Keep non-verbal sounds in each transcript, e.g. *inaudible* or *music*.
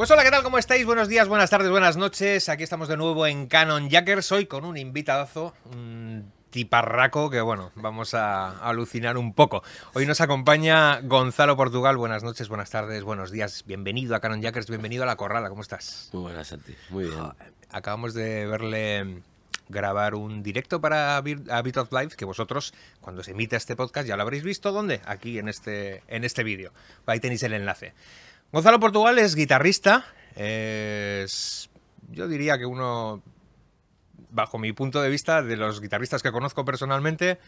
Pues hola, ¿qué tal? ¿Cómo estáis? Buenos días, buenas tardes, buenas noches. Aquí estamos de nuevo en Canon Jackers, hoy con un invitadazo, un tiparraco que, bueno, vamos a alucinar un poco. Hoy nos acompaña Gonzalo Portugal. Buenas noches, buenas tardes, buenos días. Bienvenido a Canon Jackers, bienvenido a La Corrala. ¿Cómo estás? Muy buenas, Santi. Muy bien. Acabamos de verle grabar un directo para a Bit of Life que vosotros cuando se emite este podcast ya lo habréis visto dónde aquí en este en este vídeo ahí tenéis el enlace Gonzalo Portugal es guitarrista, es, yo diría que uno, bajo mi punto de vista, de los guitarristas que conozco personalmente,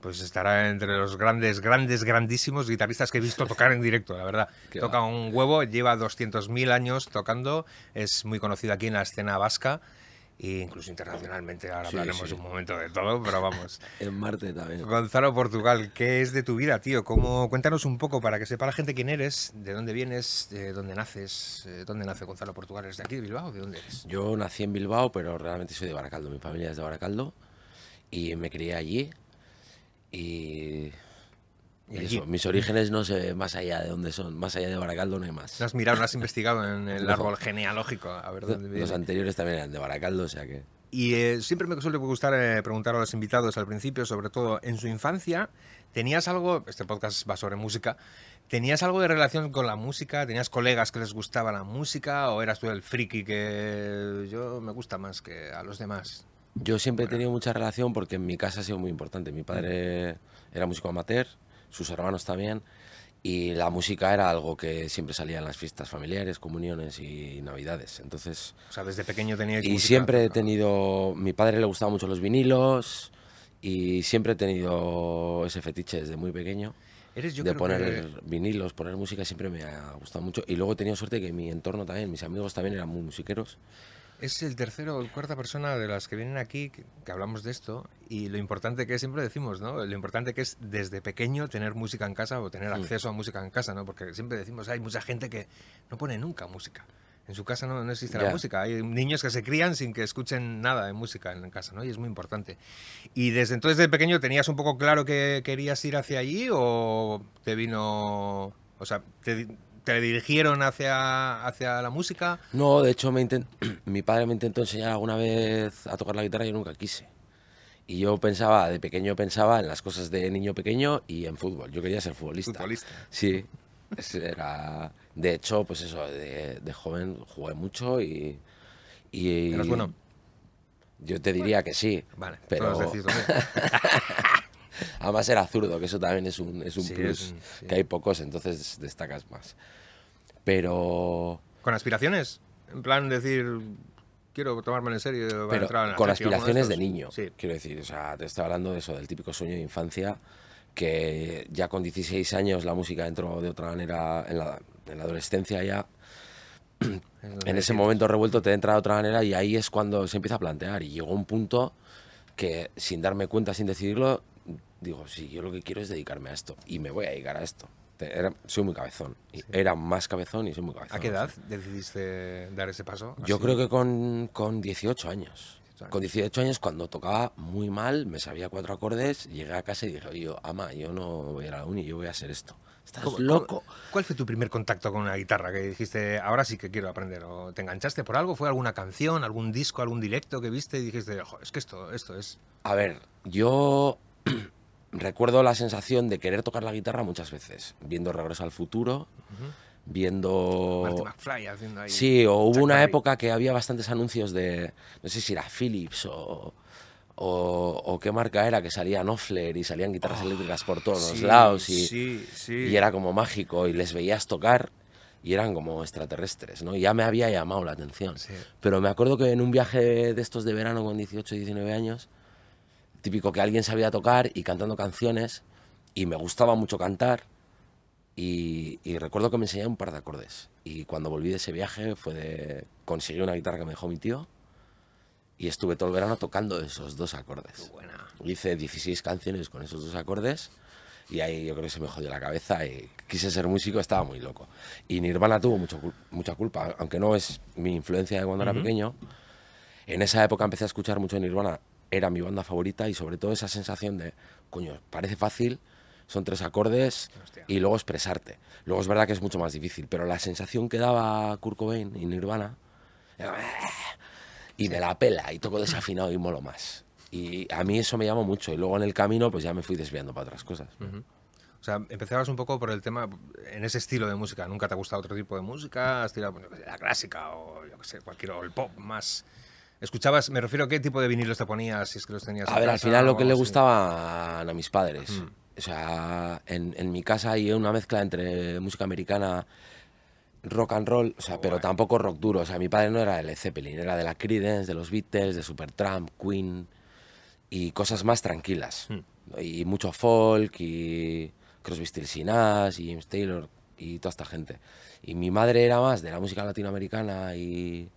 pues estará entre los grandes, grandes, grandísimos guitarristas que he visto tocar en directo, la verdad. Toca un huevo, lleva 200.000 años tocando, es muy conocido aquí en la escena vasca e incluso internacionalmente. Ahora hablaremos un momento de todo, pero vamos. *laughs* en Marte también. Gonzalo Portugal, ¿qué es de tu vida, tío? ¿Cómo, cuéntanos un poco para que sepa la gente quién eres, de dónde vienes, de dónde naces, eh, dónde nace Gonzalo Portugal. ¿Eres de aquí, de Bilbao? ¿De dónde eres? Yo nací en Bilbao, pero realmente soy de Baracaldo. Mi familia es de Baracaldo y me crié allí. Y mis orígenes no sé más allá de dónde son, más allá de Baracaldo no hay más. ¿No has mirado, no has investigado en el árbol genealógico? A ver dónde Los anteriores también eran de Baracaldo, o sea que... Y eh, siempre me suele gustar eh, preguntar a los invitados al principio, sobre todo en su infancia, ¿tenías algo, este podcast va sobre música, ¿tenías algo de relación con la música? ¿Tenías colegas que les gustaba la música? ¿O eras tú el friki que yo me gusta más que a los demás? Yo siempre he tenido mucha relación porque en mi casa ha sido muy importante. Mi padre era músico amateur, sus hermanos también, y la música era algo que siempre salía en las fiestas familiares, comuniones y navidades. Entonces, o sea, desde pequeño teníais Y siempre he tenido, mi padre le gustaban mucho los vinilos y siempre he tenido ese fetiche desde muy pequeño. ¿Eres, yo de poner vinilos, poner música siempre me ha gustado mucho. Y luego he tenido suerte que mi entorno también, mis amigos también eran muy musiqueros. Es el tercero o cuarta persona de las que vienen aquí que, hablamos de esto y lo importante que siempre decimos, ¿no? Lo importante que es desde pequeño tener música en casa o tener acceso a música en casa, ¿no? Porque siempre decimos, hay mucha gente que no pone nunca música. En su casa no, no existe la música. Hay niños que se crían sin que escuchen nada de música en casa, ¿no? Y es muy importante. ¿Y desde entonces de pequeño tenías un poco claro que querías ir hacia allí o te vino... O sea, te, ¿Te dirigieron hacia, hacia la música? No, de hecho me *clears throat* mi padre me intentó enseñar alguna vez a tocar la guitarra y yo nunca quise. Y yo pensaba, de pequeño pensaba en las cosas de niño pequeño y en fútbol. Yo quería ser futbolista. ¿Futbolista? Sí. Era... De hecho, pues eso, de, joven jugué mucho y... y ¿Eras bueno? Yo te diría que sí. Vale, pero... *laughs* Además era zurdo, que eso también es un, es un plus, que hay pocos, entonces destacas más. Pero... ¿Con aspiraciones? En plan decir, quiero tomarme en serio. Pero con aspiraciones de, niño, quiero decir. O sea, te estoy hablando de eso, del típico sueño de infancia, que ya con 16 años la música entró de otra manera en la, en la adolescencia ya. *clears throat* en ese momento revuelto te entra de otra manera y ahí es cuando se empieza a plantear. Y llegó un punto que sin darme cuenta, sin decidirlo, digo, sí, yo lo que quiero es dedicarme a esto y me voy a dedicar a esto. soy muy cabezón. Era más cabezón y soy muy cabezón. ¿A qué edad decidiste dar ese paso? Yo creo que con, con 18 años. Con 18 años, cuando tocaba muy mal, me sabía cuatro acordes, llegué a casa y dije, yo, ama, yo no voy a ir a la uni, yo voy a hacer esto. Estás loco. ¿Cuál fue tu primer contacto con una guitarra que dijiste, ahora sí que quiero aprender? ¿O te enganchaste por algo? ¿Fue alguna canción, algún disco, algún directo que viste y dijiste, es que esto, esto es? A ver, yo recuerdo la sensación de querer tocar la guitarra muchas veces, viendo Regreso al Futuro, viendo... Marty McFly haciendo ahí... Sí, o hubo una época que había bastantes anuncios de, no sé si era Philips o, o, qué marca era, que salía Offler y salían guitarras oh, eléctricas por todos lados y, y era como mágico y les veías tocar y eran como extraterrestres, ¿no? Y ya me había llamado la atención. Pero me acuerdo que en un viaje de estos de verano con 18, 19 años, típico que alguien sabía tocar y cantando canciones y me gustaba mucho cantar y, recuerdo que me enseñaba un par de acordes y cuando volví de ese viaje fue de conseguir una guitarra que me dejó mi tío y estuve todo el verano tocando esos dos acordes. Hice 16 canciones con esos dos acordes y ahí yo creo que se me jodió la cabeza y quise ser músico, estaba muy loco. Y Nirvana tuvo mucho, mucha culpa, aunque no es mi influencia de cuando era pequeño. En esa época empecé a escuchar mucho Nirvana era mi banda favorita y sobre todo esa sensación de, coño, parece fácil, Son tres acordes y luego expresarte. Luego es verdad que es mucho más difícil, pero la sensación que daba Kurt Cobain y Nirvana y me la pela y toco desafinado y molo más. Y a mí eso me llamó mucho y luego en el camino pues ya me fui desviando para otras cosas. O sea, empezabas un poco por el tema, en ese estilo de música. ¿Nunca te ha gustado otro tipo de música? ¿Has tirado la clásica o yo qué sé, cualquier, o el pop más? ¿Escuchabas, me refiero a qué tipo de vinilos te ponías, si es que los tenías A ver, al final lo que le gustaba a mis padres. Mm. O sea, en, en, mi casa hay una mezcla entre música americana, rock and roll, o sea, pero tampoco rock duro. O sea, mi padre no era de Led Zeppelin, era de la Creedence, de los Beatles, de Supertramp, Queen y cosas más tranquilas. Mm. Y mucho folk y Crosby, Stills y Nash y James Taylor y toda esta gente. Y mi madre era más de la música latinoamericana y,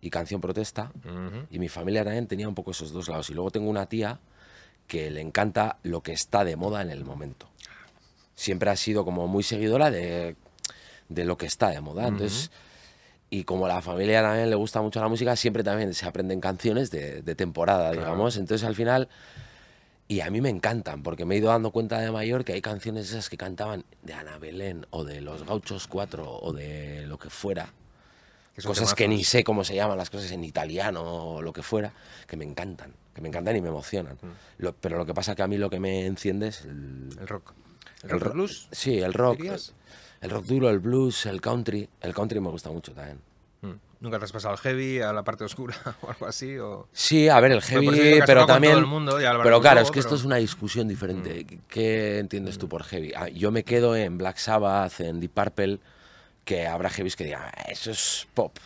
y canción protesta. Y mi familia también tenía un poco esos dos lados. Y luego tengo una tía que le encanta lo que está de moda en el momento. Siempre ha sido como muy seguidora de, de lo que está de moda. Entonces, y como a la familia también le gusta mucho la música, siempre también se aprenden canciones de, de temporada, digamos. Entonces, al final y a mí me encantan, porque me he ido dando cuenta de mayor que hay canciones esas que cantaban de Ana Belén o de Los Gauchos 4 o de lo que fuera. Cosas que ni sé cómo se llaman las cosas en italiano o lo que fuera, que me encantan, que me encantan y me emocionan. Mm. pero lo que pasa es que a mí lo que me enciende es el, rock. ¿El, rock blues? Sí, el rock. El rock duro, el blues, el country. El country me gusta mucho también. ¿Nunca te has pasado al heavy, a la parte oscura *laughs* o algo así? O... Sí, a ver, el heavy, pero también... pero claro, es que esto es una discusión diferente. Mm. ¿Qué entiendes tú por heavy? Ah, yo me quedo en Black Sabbath, en Deep Purple, que habrá heavies que digan, ah, eso es pop.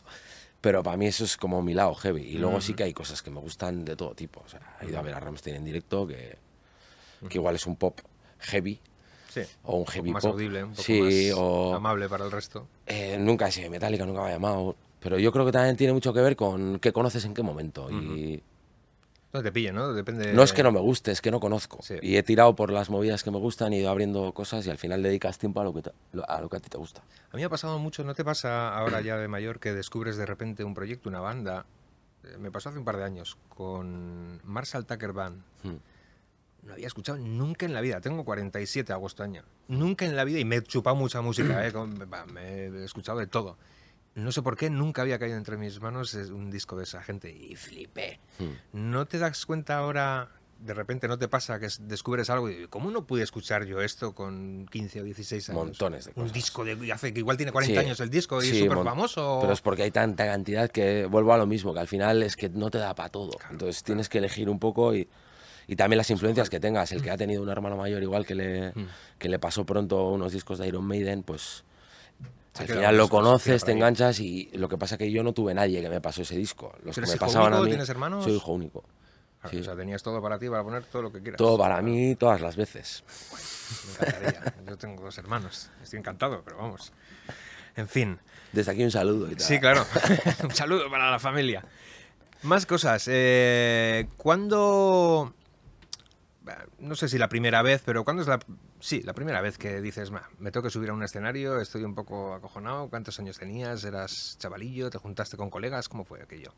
Pero para mí eso es como mi lado heavy. Y luego sí mm. que hay cosas que me gustan de todo tipo. O sea, he ido a ver a Rammstein en directo, que, que igual es un pop heavy, Sí. O un heavy más pop. audible, un poco sí, más o, amable para el resto. Eh, nunca he sido Metallica, nunca me ha llamado. Pero yo creo que también tiene mucho que ver con qué conoces en qué momento. Y no te pille, ¿no? Depende. No es que no me guste, es que no conozco. Y he tirado por las movidas que me gustan, y he ido abriendo cosas y al final dedicas tiempo a lo, que a lo que a ti te gusta. A mí me ha pasado mucho, ¿no te pasa ahora ya de mayor que descubres de repente un proyecto, una banda? Eh, me pasó hace un par de años con Marshall Tucker Band. Hmm. No había escuchado nunca en la vida. Tengo 47 agosto año. Nunca en la vida y me he chupado mucha música. *clears throat* ¿eh? Me he escuchado de todo no sé por qué nunca había caído entre mis manos un disco de esa gente y flipé. Hmm. ¿No te das cuenta ahora, de repente no te pasa que descubres algo y ¿cómo no pude escuchar yo esto con 15 o 16 años? Montones de cosas. Un disco de hace que igual tiene 40 años el disco y es súper famoso. Pero es porque hay tanta cantidad que vuelvo a lo mismo, que al final es que no te da para todo. Entonces tienes que elegir un poco y y también las influencias que tengas. El que ha tenido un hermano mayor igual que le, hmm. que le pasó pronto unos discos de Iron Maiden, pues al final lo conoces, te enganchas y lo que pasa es que yo no tuve nadie que me pasó ese disco. Los que me pasaban a mí. ¿Tienes hermanos? Soy hijo único. O sea, tenías todo para ti, para poner todo lo que quieras. Todo para mí, todas las veces. me encantaría. *laughs* yo tengo dos hermanos. Estoy encantado, pero vamos. En fin. Desde aquí un saludo. Sí, claro. *laughs* un saludo para la familia. Más cosas. Eh, ¿Cuándo no sé si la primera vez, pero ¿cuándo es la, sí, la primera vez que dices, me tengo que subir a un escenario, estoy un poco acojonado? ¿Cuántos años tenías? ¿Eras chavalillo? ¿Te juntaste con colegas? ¿Cómo fue aquello?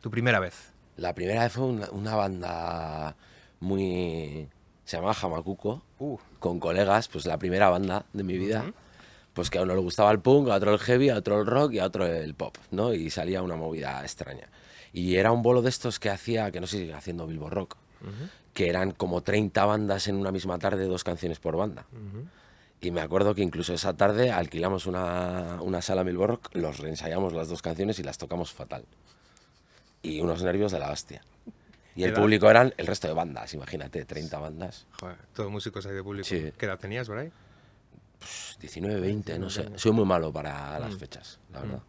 ¿Tu primera vez? La primera vez fue una, banda muy... Se llamaba Jamacuco, uh. con colegas, pues la primera banda de mi vida. Pues que a uno le gustaba el punk, a otro el heavy, a otro el rock y a otro el pop, ¿no? Y salía una movida extraña. Y era un bolo de estos que hacía, que no sé haciendo Bilbo Rock, que eran como 30 bandas en una misma tarde, dos canciones por banda. Y me acuerdo que incluso esa tarde alquilamos una, una sala Milborg, los reensayamos las dos canciones y las tocamos fatal. Y unos nervios de la hostia. Y el público eran el resto de bandas, imagínate, 30 bandas. Joder, todos músicos ahí de público. ¿Qué edad tenías por ahí? 19, 20, no sé. Soy muy malo para las mm. fechas, la verdad.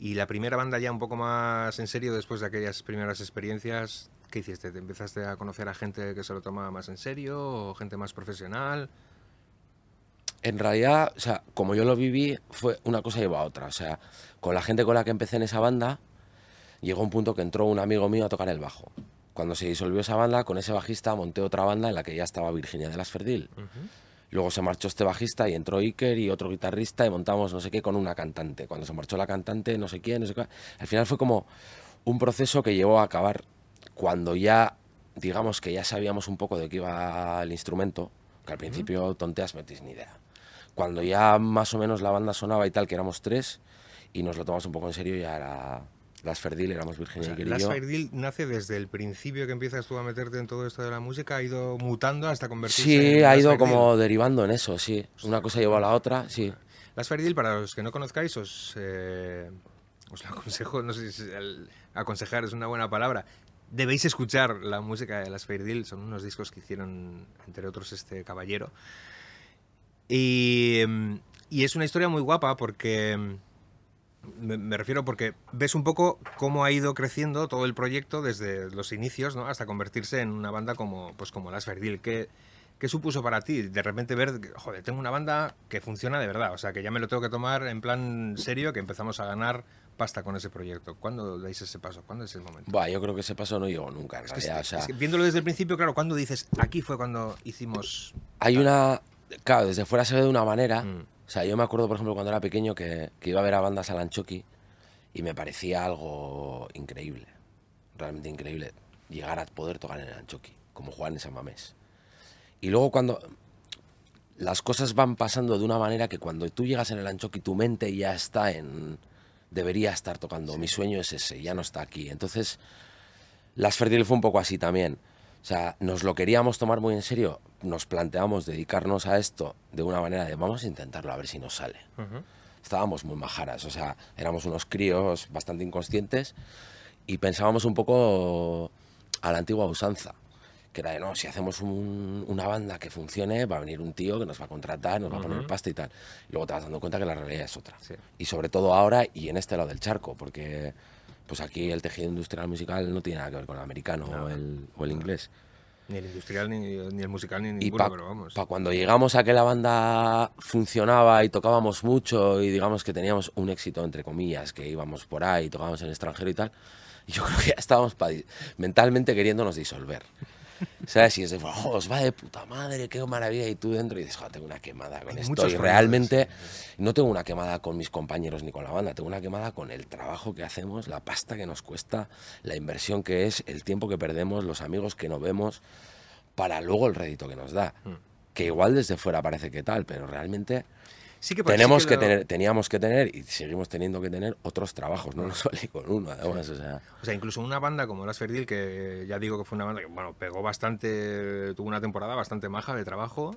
¿Y la primera banda ya un poco más en serio después de aquellas primeras experiencias? ¿Qué hiciste? ¿Te empezaste a conocer a gente que se lo tomaba más en serio o gente más profesional? En realidad, o sea, como yo lo viví, fue una cosa lleva a otra. O sea, con la gente con la que empecé en esa banda, llegó un punto que entró un amigo mío a tocar el bajo. Cuando se disolvió esa banda, con ese bajista monté otra banda en la que ya estaba Virginia de las Ferdil. Luego se marchó este bajista y entró Iker y otro guitarrista y montamos no sé qué con una cantante. Cuando se marchó la cantante, no sé quién, no sé qué. Al final fue como un proceso que llevó a acabar cuando ya, digamos que ya sabíamos un poco de qué iba el instrumento, Que al principio tonteas metis ni idea. Cuando ya más o menos la banda sonaba y tal, que éramos tres, y nos lo tomamos un poco en serio, ya era las Ferdil, éramos Virginia y Las Ferdil nace desde el principio que empiezas tú a meterte en todo esto de la música, ha ido mutando hasta convertirse Sí, ha ido como derivando en eso, sí. Una cosa lleva a la otra, sí. Las Ferdil, para los que no conozcáis, os, eh, os lo aconsejo, no sé si aconsejar es una buena palabra. Debéis escuchar la música de las Ferdil, son unos discos que hicieron, entre otros, este caballero. Y, y es una historia muy guapa porque me, refiero porque ves un poco cómo ha ido creciendo todo el proyecto desde los inicios ¿no? hasta convertirse en una banda como, pues como Las Verdil. ¿Qué, ¿Qué supuso para ti de repente ver, joder, tengo una banda que funciona de verdad? O sea, que ya me lo tengo que tomar en plan serio, que empezamos a ganar pasta con ese proyecto. ¿Cuándo dais ese paso? ¿Cuándo es el momento? Buah, yo creo que ese paso no llegó nunca, en realidad. viéndolo desde el principio, claro, ¿cuándo dices, aquí fue cuando hicimos... Hay una... Claro, desde fuera se ve de una manera... Mm. O sea, yo me acuerdo, por ejemplo, cuando era pequeño que, iba a ver a bandas al Anchoqui y me parecía algo increíble, realmente increíble, llegar a poder tocar en el Anchoqui, como Juan en San Mamés. Y luego cuando las cosas van pasando de una manera que cuando tú llegas en el Anchoqui tu mente ya está en... debería estar tocando, mi sueño es ese, ya no está aquí. Entonces, Las Ferdil fue un poco así también. O sea, nos lo queríamos tomar muy en serio, nos planteamos dedicarnos a esto de una manera de vamos a intentarlo a ver si nos sale. Estábamos muy majaras, o sea, éramos unos críos bastante inconscientes y pensábamos un poco a la antigua usanza, que era de no, si hacemos una banda que funcione, va a venir un tío que nos va a contratar, nos va a poner pasta y tal. Y luego te vas dando cuenta que la realidad es otra. Y sobre todo ahora y en este lado del charco, porque pues aquí el tejido industrial musical no tiene nada que ver con el americano o, el, o, el, inglés. Ni el industrial, ni, ni el musical, ni ninguno, pa, pero vamos. Para cuando llegamos a que la banda funcionaba y tocábamos mucho y digamos que teníamos un éxito, entre comillas, que íbamos por ahí, tocábamos en el extranjero y tal, yo creo que ya estábamos mentalmente queriéndonos disolver. ¿Sabes? Y es de, oh, os va de puta madre, qué maravilla. Y tú dentro y dices, tengo una quemada con esto. Y realmente no tengo una quemada con mis compañeros ni con la banda, tengo una quemada con el trabajo que hacemos, la pasta que nos cuesta, la inversión que es, el tiempo que perdemos, los amigos que no vemos, para luego el rédito que nos da. Hmm. Que igual desde fuera parece que tal, pero realmente que tenemos que, tener, teníamos que tener y seguimos teniendo que tener otros trabajos, no nos *laughs* vale con uno, además. O sea. o sea, incluso una banda como Las Ferdil, que ya digo que fue una banda que bueno, pegó bastante, tuvo una temporada bastante maja de trabajo.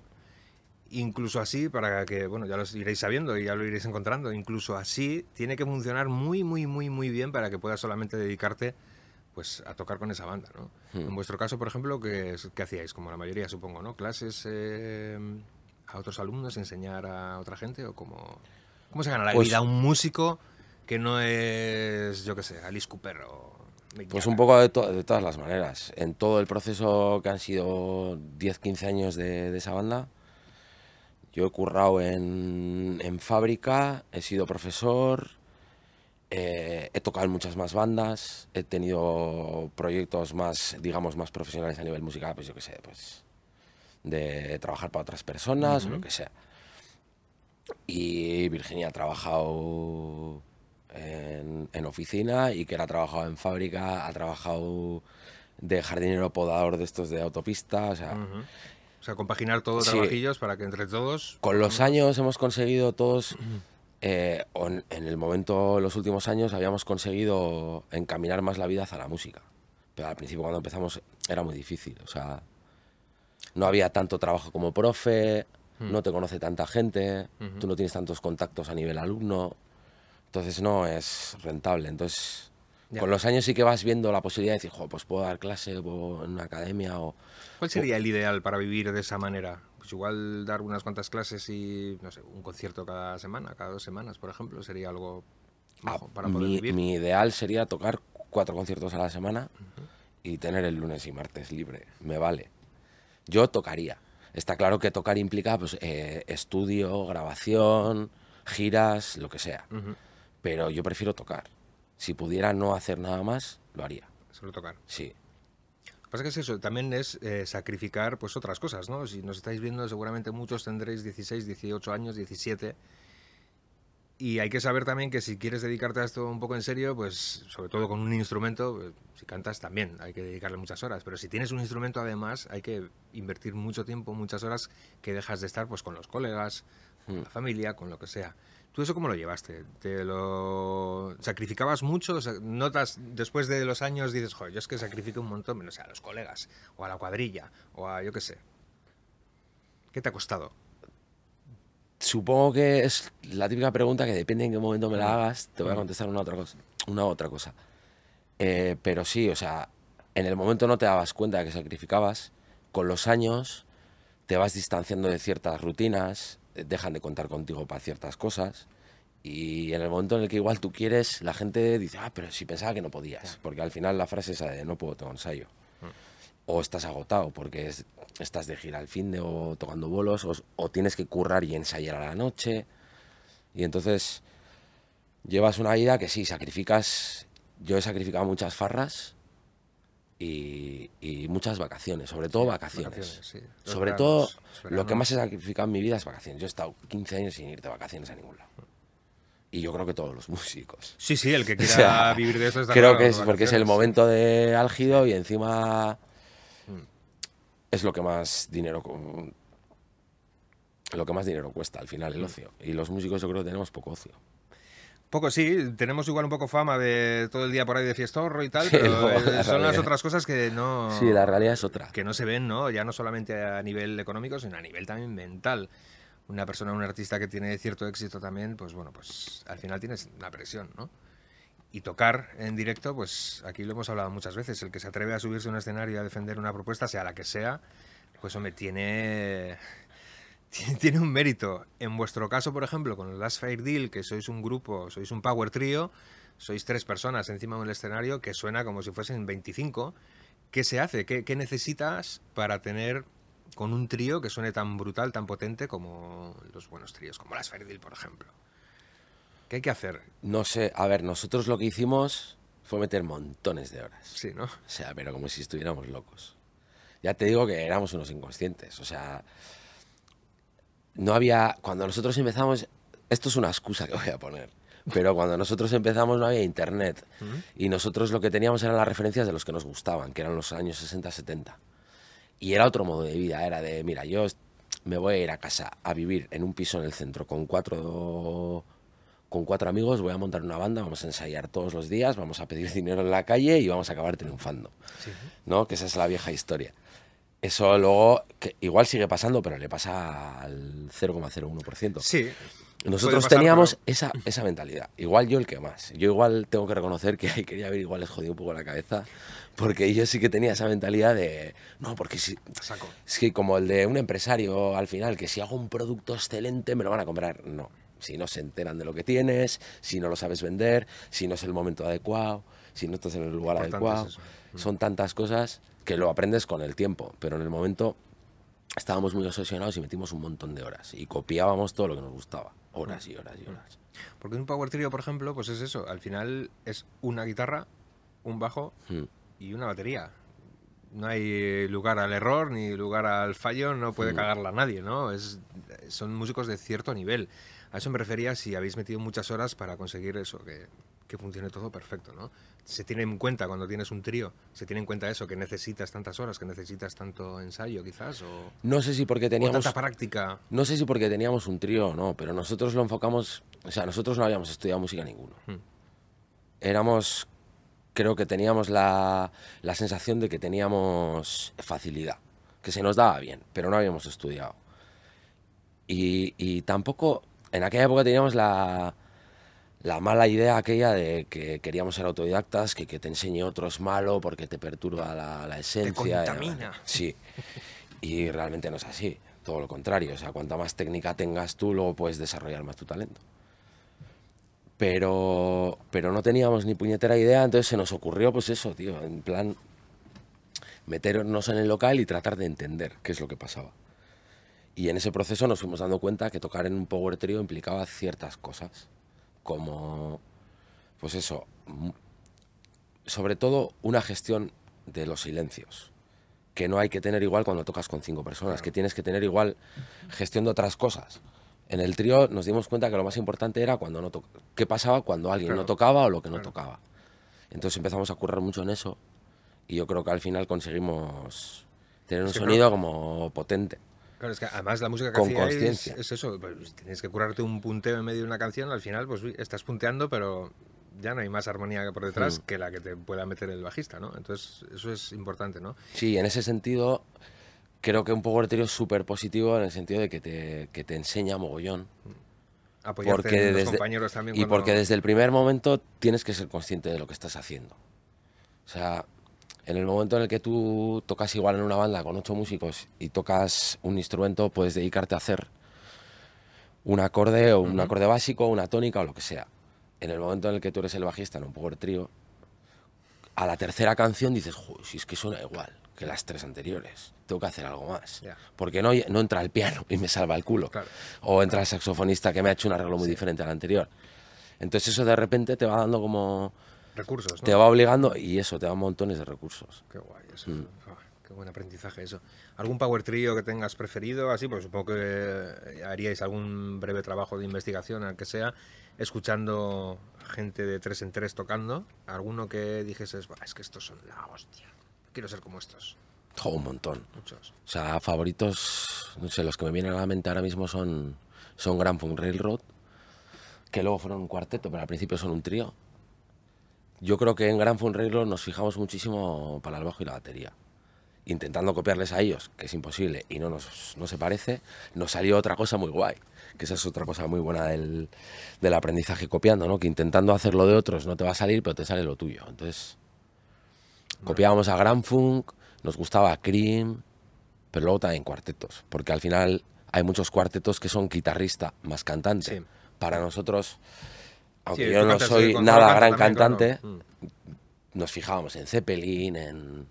Incluso así, para que, bueno, ya lo iréis sabiendo y ya lo iréis encontrando, incluso así tiene que funcionar muy, muy, muy, muy bien para que puedas solamente dedicarte pues a tocar con esa banda, ¿no? Hmm. En vuestro caso, por ejemplo, ¿qué, ¿qué, hacíais? Como la mayoría, supongo, ¿no? Clases... Eh, a otros alumnos, enseñar a otra gente? ¿O cómo, cómo se gana la pues vida un músico que no es, yo qué sé, Alice Cooper o... Pues un poco de, de, todas las maneras. En todo el proceso que han sido 10-15 años de, esa banda, yo he currado en, en fábrica, he sido profesor, eh, he tocado en muchas más bandas, he tenido proyectos más, digamos, más profesionales a nivel musical, pues yo qué sé, pues de trabajar para otras personas o lo que sea. Y Virginia ha trabajado en, oficina y que ha trabajado en fábrica, ha trabajado de jardinero podador de estos de autopista, o sea... O sea, compaginar todos los trabajillos para que entre todos... Con los años hemos conseguido todos... Eh, en, en el momento, en los últimos años, habíamos conseguido encaminar más la vida hacia la música. Pero al principio, cuando empezamos, era muy difícil. O sea, no había tanto trabajo como profe, hmm. no te conoce tanta gente, tú no tienes tantos contactos a nivel alumno, entonces no es rentable. Entonces, con los años sí que vas viendo la posibilidad de decir, pues puedo dar clase en una academia o... ¿Cuál sería el ideal para vivir de esa manera? Pues igual dar unas cuantas clases y, no sé, un concierto cada semana, cada dos semanas, por ejemplo, sería algo ah, para poder mi, vivir. Mi ideal sería tocar cuatro conciertos a la semana y tener el lunes y martes libre. Me vale. Yo tocaría. Está claro que tocar implica pues, eh, estudio, grabación, giras, lo que sea. Pero yo prefiero tocar. Si pudiera no hacer nada más, lo haría. Solo tocar. Sí. Lo que pasa es que es eso, también es eh, sacrificar pues otras cosas, ¿no? Si nos estáis viendo, seguramente muchos tendréis 16, 18 años, 17 Y hay que saber también que si quieres dedicarte a esto un poco en serio, pues sobre todo con un instrumento, pues, si cantas también hay que dedicarle muchas horas. Pero si tienes un instrumento además, hay que invertir mucho tiempo, muchas horas que dejas de estar pues con los colegas, con la familia, con lo que sea. ¿Tú eso cómo lo llevaste? ¿Te lo sacrificabas mucho? ¿Notas después de los años dices, joder, yo es que sacrifico un montón, menos a los colegas, o a la cuadrilla, o a yo qué sé? ¿Qué te ha costado? Supongo que es la típica pregunta que depende en qué momento me la hagas, te voy a contestar una otra cosa. Una otra cosa. Eh, pero sí, o sea, en el momento no te dabas cuenta de que sacrificabas. Con los años te vas distanciando de ciertas rutinas, dejan de contar contigo para ciertas cosas. Y en el momento en el que igual tú quieres, la gente dice, ah, pero si pensaba que no podías. Porque al final la frase es de no puedo, tengo ensayo. Mm. O estás agotado porque estás de gira al fin de o tocando bolos, o, tienes que currar y ensayar a la noche. Y entonces llevas una vida que sí, sacrificas. Yo he sacrificado muchas farras y, muchas vacaciones, sobre todo vacaciones. Sobre todo, lo que más he sacrificado en mi vida es vacaciones. Yo he estado 15 años sin ir de vacaciones a ningún lado. Y yo creo que todos los músicos. Sí, sí, el que *laughs* quiera vivir de eso está Creo que es porque es el momento de álgido y encima. Es lo que más dinero lo que más dinero cuesta al final el mm. ocio. Y los músicos yo creo que tenemos poco ocio. Poco sí, tenemos igual un poco fama de todo el día por ahí de fiestorro y tal, pero *laughs* eh, son las otras cosas que no... Sí, la realidad es otra. Que no se ven, ¿no? Ya no solamente a nivel económico, sino a nivel también mental. Una persona, un artista que tiene cierto éxito también, pues bueno, pues al final tienes una presión, ¿no? Y tocar en directo, pues aquí lo hemos hablado muchas veces, el que se atreve a subirse a un escenario y a defender una propuesta, sea la que sea, pues me *laughs* tiene tiene un mérito. En vuestro caso, por ejemplo, con el Last Fire Deal, que sois un grupo, sois un power trio, sois tres personas encima de un escenario que suena como si fuesen 25. ¿Qué se hace? ¿Qué, necesitas para tener con un trío que suene tan brutal, tan potente como los buenos tríos, como Last Fire Deal, por ejemplo? ¿Qué hay que hacer? No sé, a ver, nosotros lo que hicimos fue meter montones de horas. Sí, ¿no? O sea, pero como si estuviéramos locos. Ya te digo que éramos unos inconscientes, o sea, no había, cuando nosotros empezamos, esto es una excusa que voy a poner, pero cuando nosotros empezamos no había internet y nosotros lo que teníamos eran las referencias de los que nos gustaban, que eran los años 60-70. Y era otro modo de vida, era de, mira, yo me voy a ir a casa a vivir en un piso en el centro con cuatro con cuatro amigos, voy a montar una banda, vamos a ensayar todos los días, vamos a pedir *laughs* dinero en la calle y vamos a acabar triunfando. ¿No? Que esa es la vieja historia. Eso luego, que igual sigue pasando, pero le pasa al 0,01%. Sí. Nosotros teníamos esa, esa mentalidad. Igual yo el que más. Yo igual tengo que reconocer que ahí quería ver, igual les jodido un poco la cabeza. Porque yo sí que tenía esa mentalidad de. No, porque si. Saco. Es que como el de un empresario al final, que si hago un producto excelente me lo van a comprar. No. Si no se enteran de lo que tienes, si no lo sabes vender, si no es el momento adecuado, si no estás en el lugar adecuado. Son tantas cosas que lo aprendes con el tiempo, pero en el momento estábamos muy obsesionados y metimos un montón de horas y copiábamos todo lo que nos gustaba, horas y horas y horas. Porque un power trio, por ejemplo, pues es eso, al final es una guitarra, un bajo hmm. y una batería. No hay lugar al error ni lugar al fallo, no puede hmm. cagarla nadie, ¿no? Es, son músicos de cierto nivel. A eso me refería si habéis metido muchas horas para conseguir eso, que, que funcione todo perfecto, ¿no? se tiene en cuenta cuando tienes un trío, se tiene en cuenta eso, que necesitas tantas horas, que necesitas tanto ensayo quizás, o... No sé si porque teníamos... tanta práctica. No sé si porque teníamos un trío o no, pero nosotros lo enfocamos, o sea, nosotros no habíamos estudiado música ninguno. Hmm. Éramos, creo que teníamos la, la sensación de que teníamos facilidad, que se nos daba bien, pero no habíamos estudiado. Y, y tampoco, en aquella época teníamos la la mala idea aquella de que queríamos ser autodidactas, que que te enseñe otro es malo porque te perturba la, la esencia. Te contamina. Sí, y realmente no es así, todo lo contrario. O sea, cuanta más técnica tengas tú, luego puedes desarrollar más tu talento. Pero, pero no teníamos ni puñetera idea, entonces se nos ocurrió, pues eso, tío, en plan, meternos en el local y tratar de entender qué es lo que pasaba. Y en ese proceso nos fuimos dando cuenta que tocar en un power trio implicaba ciertas cosas como, pues eso, sobre todo una gestión de los silencios, que no hay que tener igual cuando tocas con cinco personas, que tienes que tener igual gestión de otras cosas. En el trío nos dimos cuenta que lo más importante era cuando no qué pasaba cuando alguien no tocaba o lo que no tocaba. Entonces empezamos a currar mucho en eso y yo creo que al final conseguimos tener un sonido como potente. Claro, es que además la música que con conciencia es, eso, pues, tienes que curarte un punteo en medio de una canción, al final pues estás punteando, pero ya no hay más armonía por detrás hmm. que la que te pueda meter el bajista, ¿no? Entonces eso es importante, ¿no? Sí, en ese sentido creo que un power trio es súper positivo en el sentido de que te, que te enseña mogollón. Apoyarte porque en los compañeros también. Y porque desde el primer momento tienes que ser consciente de lo que estás haciendo. O sea, en el momento en el que tú tocas igual en una banda con ocho músicos y tocas un instrumento, puedes dedicarte a hacer un acorde o un acorde básico, una tónica o lo que sea. En el momento en el que tú eres el bajista en un power trio, a la tercera canción dices, si es que suena igual que las tres anteriores, tengo que hacer algo más. Porque no, no entra el piano y me salva el culo. O entra el saxofonista que me ha hecho un arreglo muy diferente al anterior. Entonces eso de repente te va dando como recursos. Te va obligando y eso, te da montones de recursos. Qué guay, eso. Mm. Ah, qué buen aprendizaje eso. ¿Algún power trio que tengas preferido? Así, pues supongo que haríais algún breve trabajo de investigación, al que sea, escuchando gente de tres en tres tocando. ¿Alguno que dijeses, es que estos son la hostia? Quiero ser como estos. Oh, un montón. Muchos. O sea, favoritos, no sé, los que me vienen a la mente ahora mismo son, son Grand Funk Railroad, que luego fueron un cuarteto, pero al principio son un trío yo creo que en Gran Railroad nos fijamos muchísimo para el bajo y la batería. Intentando copiarles a ellos, que es imposible y no, nos, no se parece, nos salió otra cosa muy guay, que esa es otra cosa muy buena del, del aprendizaje copiando, ¿no? que intentando hacer lo de otros no te va a salir, pero te sale lo tuyo. Entonces, copiábamos a Grand Funk, nos gustaba Cream, pero luego también cuartetos, porque al final hay muchos cuartetos que son guitarrista más cantante. Para nosotros aunque yo no soy nada gran cantante, mm. nos fijábamos en Zeppelin, en,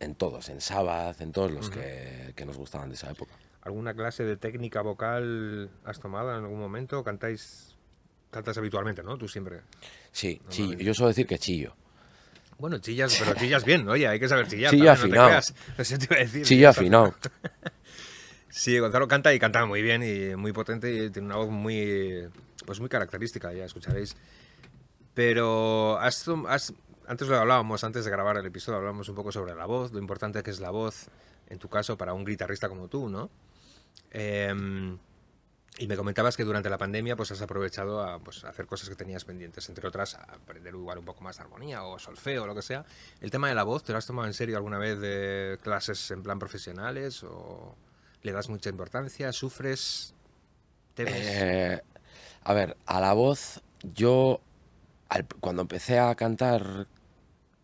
en todos, en Sabbath, en todos los que, nos gustaban de esa época. ¿Alguna clase de técnica vocal has tomado en algún momento? ¿Cantáis, cantas habitualmente, no? Tú siempre. Sí, chillo. Yo suelo decir que chillo. Bueno, chillas, pero chillas bien, oye, hay que saber chillar. Chillo afinado. Chillo afinado. *laughs* sí, Gonzalo canta y canta muy bien y muy potente y tiene una voz muy pues muy característica, ya escucharéis. Pero antes lo hablábamos, antes de grabar el episodio, hablábamos un poco sobre la voz, lo importante que es la voz, en tu caso, para un guitarrista como tú, ¿no? Em, y me comentabas que durante la pandemia pues has aprovechado a pues, hacer cosas que tenías pendientes, entre otras aprender igual un poco más de armonía o solfeo o lo que sea. ¿El tema de la voz te lo has tomado en serio alguna vez de clases en plan profesionales o le das mucha importancia? ¿Sufres? ¿Temes? A ver, a la voz, yo cuando empecé a cantar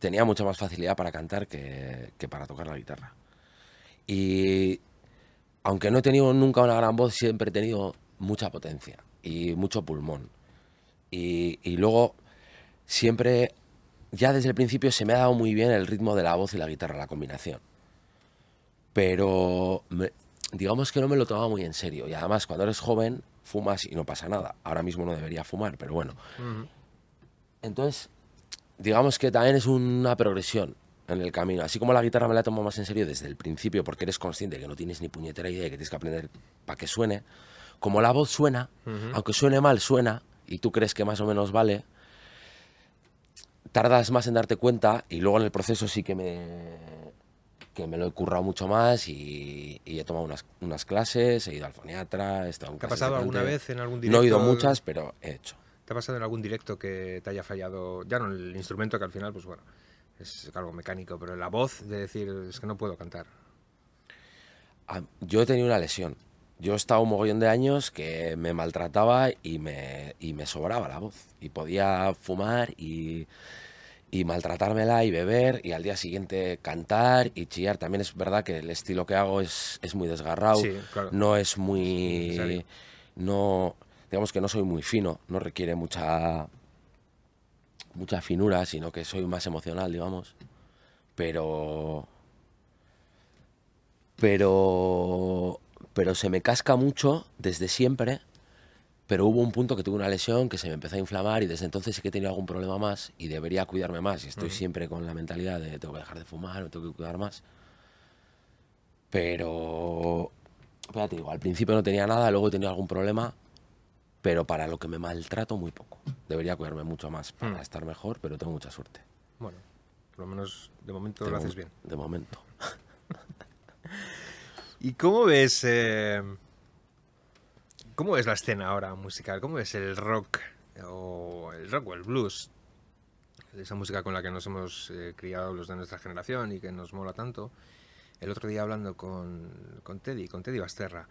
tenía mucha más facilidad para cantar que, para tocar la guitarra. Y aunque no he tenido nunca una gran voz, siempre he tenido mucha potencia y mucho pulmón. Y, luego siempre, ya desde el principio se me ha dado muy bien el ritmo de la voz y la guitarra, la combinación. Pero digamos que no me lo tomaba muy en serio. Y además, cuando eres joven, fumas y no pasa nada. Ahora mismo no debería fumar, pero bueno. Entonces, digamos que también es una progresión en el camino. Así como la guitarra me la tomo más en serio desde el principio, porque eres consciente que no tienes ni puñetera idea que tienes que aprender para que suene. Como la voz suena, aunque suene mal, suena, y tú crees que más o menos vale, tardas más en darte cuenta y luego en el proceso sí que me que me lo he currado mucho más y, he tomado unas, unas, clases, he ido al foniatra, he estado en ¿Te ha pasado alguna vez en algún directo? No he ido muchas, pero he hecho. ¿Te ha pasado en algún directo que te haya fallado, ya no el instrumento que al final, pues bueno, es algo mecánico, pero la voz de decir, es que no puedo cantar? Yo he tenido una lesión. Yo he estado un mogollón de años que me maltrataba y me, y me sobraba la voz. Y podía fumar y y maltratármela y beber y al día siguiente cantar y chillar. También es verdad que el estilo que hago es, es muy desgarrado, no es muy... no Digamos que no soy muy fino, no requiere mucha mucha finura, sino que soy más emocional, digamos. Pero... Pero... Pero se me casca mucho desde siempre pero hubo un punto que tuve una lesión que se me empezó a inflamar y desde entonces sí que he tenido algún problema más y debería cuidarme más. Y estoy siempre con la mentalidad de tengo que dejar de fumar, me tengo que cuidar más. Pero, Ya te digo, al principio no tenía nada, luego he tenido algún problema, pero para lo que me maltrato, muy poco. Debería cuidarme mucho más para Hmm. estar mejor, pero tengo mucha suerte. Bueno, por lo menos de momento lo haces bien. De momento. *laughs* ¿Y cómo ves... eh, ¿Cómo ves la escena ahora musical? ¿Cómo ves el rock o el rock o el blues? Esa música con la que nos hemos eh, criado los de nuestra generación y que nos mola tanto. El otro día hablando con, con Teddy, con Teddy Basterra,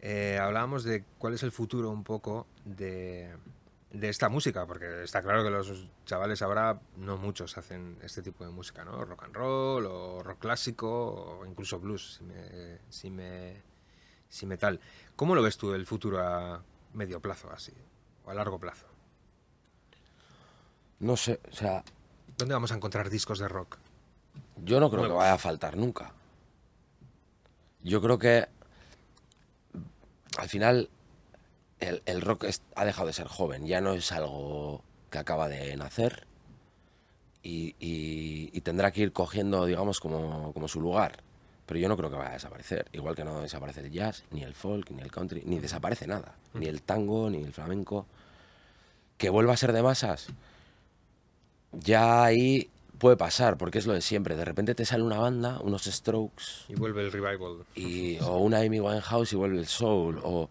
eh, hablábamos de cuál es el futuro un poco de, de esta música, porque está claro que los chavales ahora no muchos hacen este tipo de música, ¿no? Rock and roll o rock clásico o incluso blues, si me, si me, si me tal. ¿Cómo lo ves tú el futuro a medio plazo así o a largo plazo? No sé, o sea, ¿Dónde vamos a encontrar discos de rock? yo no creo que vaya a faltar nunca. Yo creo que al final el, el rock es- ha dejado de ser joven, ya no es algo que acaba de nacer y, y- y tendrá que ir cogiendo, digamos, como, como su lugar. Pero yo no creo que vaya a desaparecer, igual que no desaparece el jazz, ni el folk, ni el country, ni desaparece nada, ni el tango, ni el flamenco. Que vuelva a ser de masas, ya ahí puede pasar, porque es lo de siempre. De repente te sale una banda, unos Strokes, Y vuelve el revival. y, o una Amy Winehouse y vuelve el soul. O...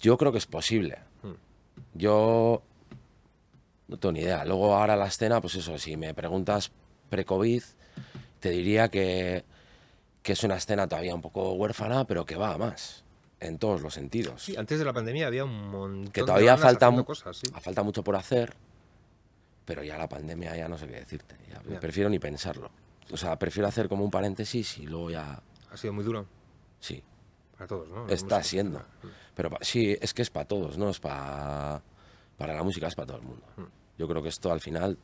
Yo creo que es posible. Yo no tengo ni idea. Luego ahora la escena, pues eso, si me preguntas pre-COVID, te diría que, que es una escena todavía un poco huérfana, pero que va a más, en todos los sentidos. Sí, antes de la pandemia había un montón que de todavía bandas falta, cosas, sí. falta mucho por hacer, pero ya la pandemia ya no sé qué decirte. ya Ya. Prefiero ni pensarlo. O sea, prefiero hacer como un paréntesis y luego ya... Ha sido muy duro Sí, para todos, ¿no? está siendo. Pero pa- sí, es que es para todos, no es para... Para la música es para todo el mundo. Hmm. Yo creo que esto al final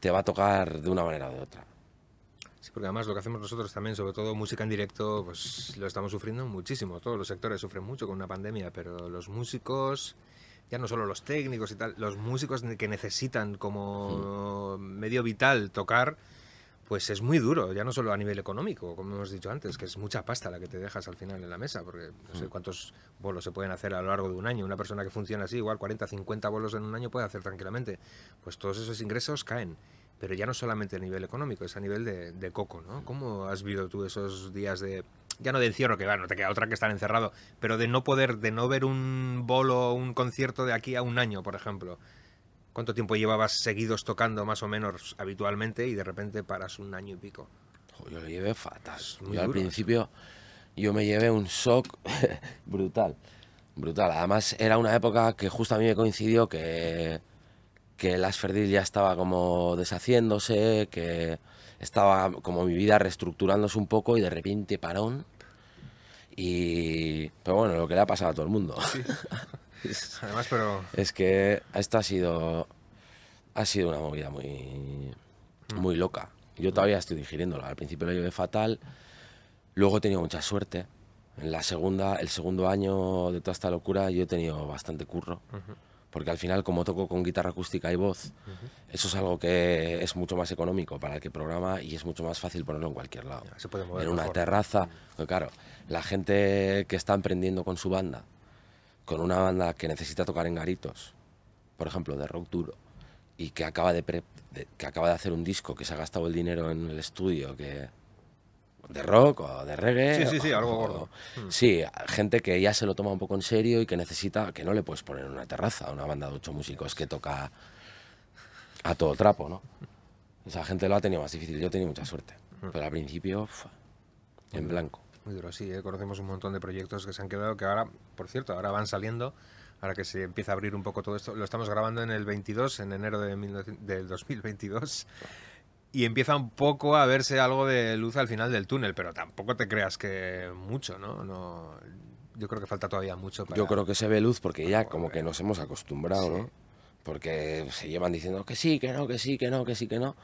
te va a tocar de una manera o de otra. Sí, porque además lo que hacemos nosotros también, sobre todo música en directo, pues lo estamos sufriendo muchísimo. Todos los sectores sufren mucho con una pandemia, pero los músicos, ya no solo los técnicos y tal, los músicos que necesitan como medio vital tocar, pues es muy duro, ya no solo a nivel económico, como hemos dicho antes, que es mucha pasta la que te dejas al final en la mesa, porque no sé cuántos bolos se pueden hacer a lo largo de un año. Una persona que funciona así, igual 40, 50 bolos en un año puede hacer tranquilamente. Pues todos esos ingresos caen. Pero ya no solamente a nivel económico, es a nivel de, de coco, ¿no? ¿Cómo has vivido tú esos días de, ya no de encierro, que va, no te queda otra que estar encerrado, pero de no poder, de no ver un bolo o un concierto de aquí a un año, por ejemplo? ¿Cuánto tiempo llevabas seguidos tocando más o menos habitualmente y de repente paras un año y pico? Yo lo llevé fatal. muy Yo al principio yo me llevé un shock *laughs* brutal. Brutal. Además era una época que justo a mí me coincidió que, que el Asferdil ya estaba como deshaciéndose, que estaba como mi vida reestructurándose un poco y de repente parón. Y... Pero bueno, lo que le ha pasado a todo el mundo. *laughs* Además, pero Es que esto ha sido ha sido una movida muy muy loca. Yo todavía estoy digiriéndola. Al principio lo llevé fatal, luego he tenido mucha suerte. En la segunda, el segundo año de toda esta locura yo he tenido bastante curro. Porque al final, como toco con guitarra acústica y voz, eso es algo que es mucho más económico para el que programa y es mucho más fácil ponerlo en cualquier lado. Ya, se puede mover en una mejor. terraza. Porque claro, la gente que está emprendiendo con su banda, con una banda que necesita tocar en garitos, por ejemplo, de rock duro, y que acaba de, pre- de- que acaba de hacer un disco, que se ha gastado el dinero en el estudio, que de rock o de reggae. Sí, sí, sí, algo gordo. Mm. Sí, gente que ya se lo toma un poco en serio y que necesita, que no le puedes poner en una terraza, una banda de ocho músicos que toca a todo trapo, ¿no? Esa gente lo ha tenido más difícil, yo he tenido mucha suerte. Mm. Pero al principio, uf, en blanco. Muy duro, sí, ¿eh? conocemos un montón de proyectos que se han quedado, que ahora, por cierto, ahora van saliendo, ahora que se empieza a abrir un poco todo esto, lo estamos grabando en el 22, en enero de 19 del 2022, y empieza un poco a verse algo de luz al final del túnel, pero tampoco te creas que mucho, ¿no? no yo creo que falta todavía mucho para... Yo creo que se ve luz porque ya como que nos hemos acostumbrado, ¿no? Porque se llevan diciendo que sí, que no, que sí, que no, que sí, que no.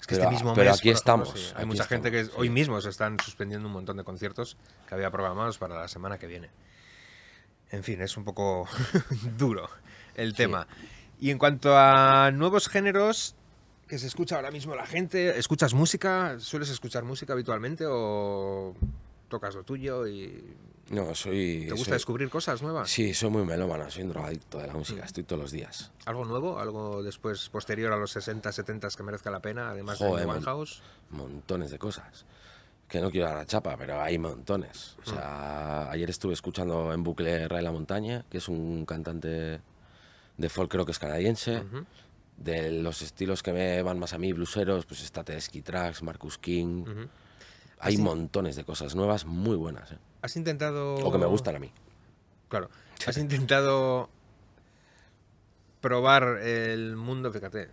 Es que pero, este mismo pero mes, aquí por ejemplo, estamos. sí, hay aquí mucha gente que hoy mismo se están suspendiendo un montón de conciertos que había programados para la semana que viene. En fin, es un poco *laughs* duro el tema. Y en cuanto a nuevos géneros que se escucha ahora mismo la gente, ¿escuchas música? ¿Sueles escuchar música habitualmente o tocas lo tuyo y... No, soy... ¿Te gusta descubrir cosas nuevas? Sí, soy muy melómano, soy un drogadicto de la música, mm. estoy todos los días. ¿Algo nuevo? ¿Algo después, posterior a los 60, 70 que merezca la pena, además de One House? Montones de cosas. Que no quiero dar la chapa, pero hay montones. O sea, mm. ayer estuve escuchando en bucle Ray La Montaña, que es un cantante de folk creo que es canadiense. De los estilos que me van más a mí, blueseros, pues está Tedeschi Tracks, Marcus King. Hay montones de cosas nuevas muy buenas. ¿eh? ¿Has intentado...? O que me gustan a mí. Claro. *laughs* ¿Has intentado probar el mundo, fíjate,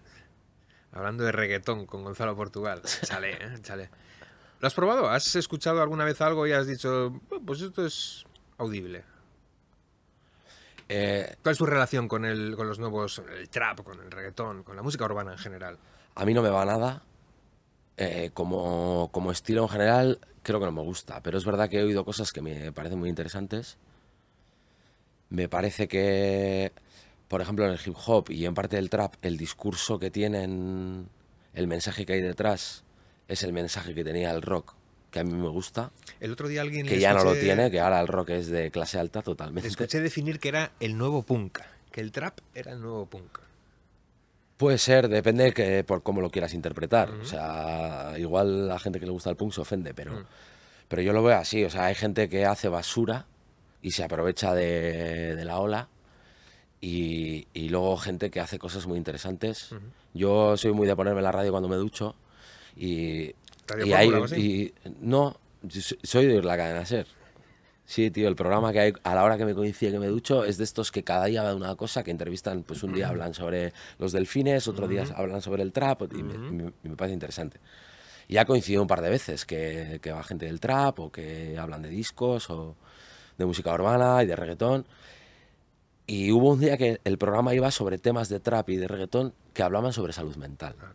hablando de reggaetón con Gonzalo Portugal? *laughs* Chale, ¿eh? chale. ¿Lo has probado? ¿Has escuchado alguna vez algo y has dicho, pues esto es audible? Eh, ¿Cuál es tu relación con, el, con los nuevos, el trap, con el reggaetón, con la música urbana en general? A mí no me va nada. Eh, como, como estilo en general, creo que no me gusta. Pero es verdad que he oído cosas que me parecen muy interesantes. Me parece que, por ejemplo, en el hip hop y en parte del trap, el discurso que tienen, el mensaje que hay detrás, es el mensaje que tenía el rock que a mí me gusta. El otro día alguien... Que ya no lo tiene, que ahora el rock es de clase alta totalmente. escuché definir que era el nuevo punk, que el trap era el nuevo punk. Puede ser, depende que, por cómo lo quieras interpretar. O sea, igual la gente que le gusta el punk se ofende, pero, pero yo lo veo así. O sea, hay gente que hace basura y se aprovecha de, la ola. Y, y, luego gente que hace cosas muy interesantes. Yo soy muy de ponerme la radio cuando me ducho y y, hay, y no, soy de la cadena Ser. Sí, tío, el programa que hay a la hora que me coincide que me ducho es de estos que cada día va de una cosa, que entrevistan, pues un día hablan sobre los delfines, otro día hablan sobre el trap, y me, parece interesante. Y ha coincidido un par de veces que, que va gente del trap o que hablan de discos o de música urbana y de reggaetón. Y hubo un día que el programa iba sobre temas de trap y de reggaetón que hablaban sobre salud mental. Ah,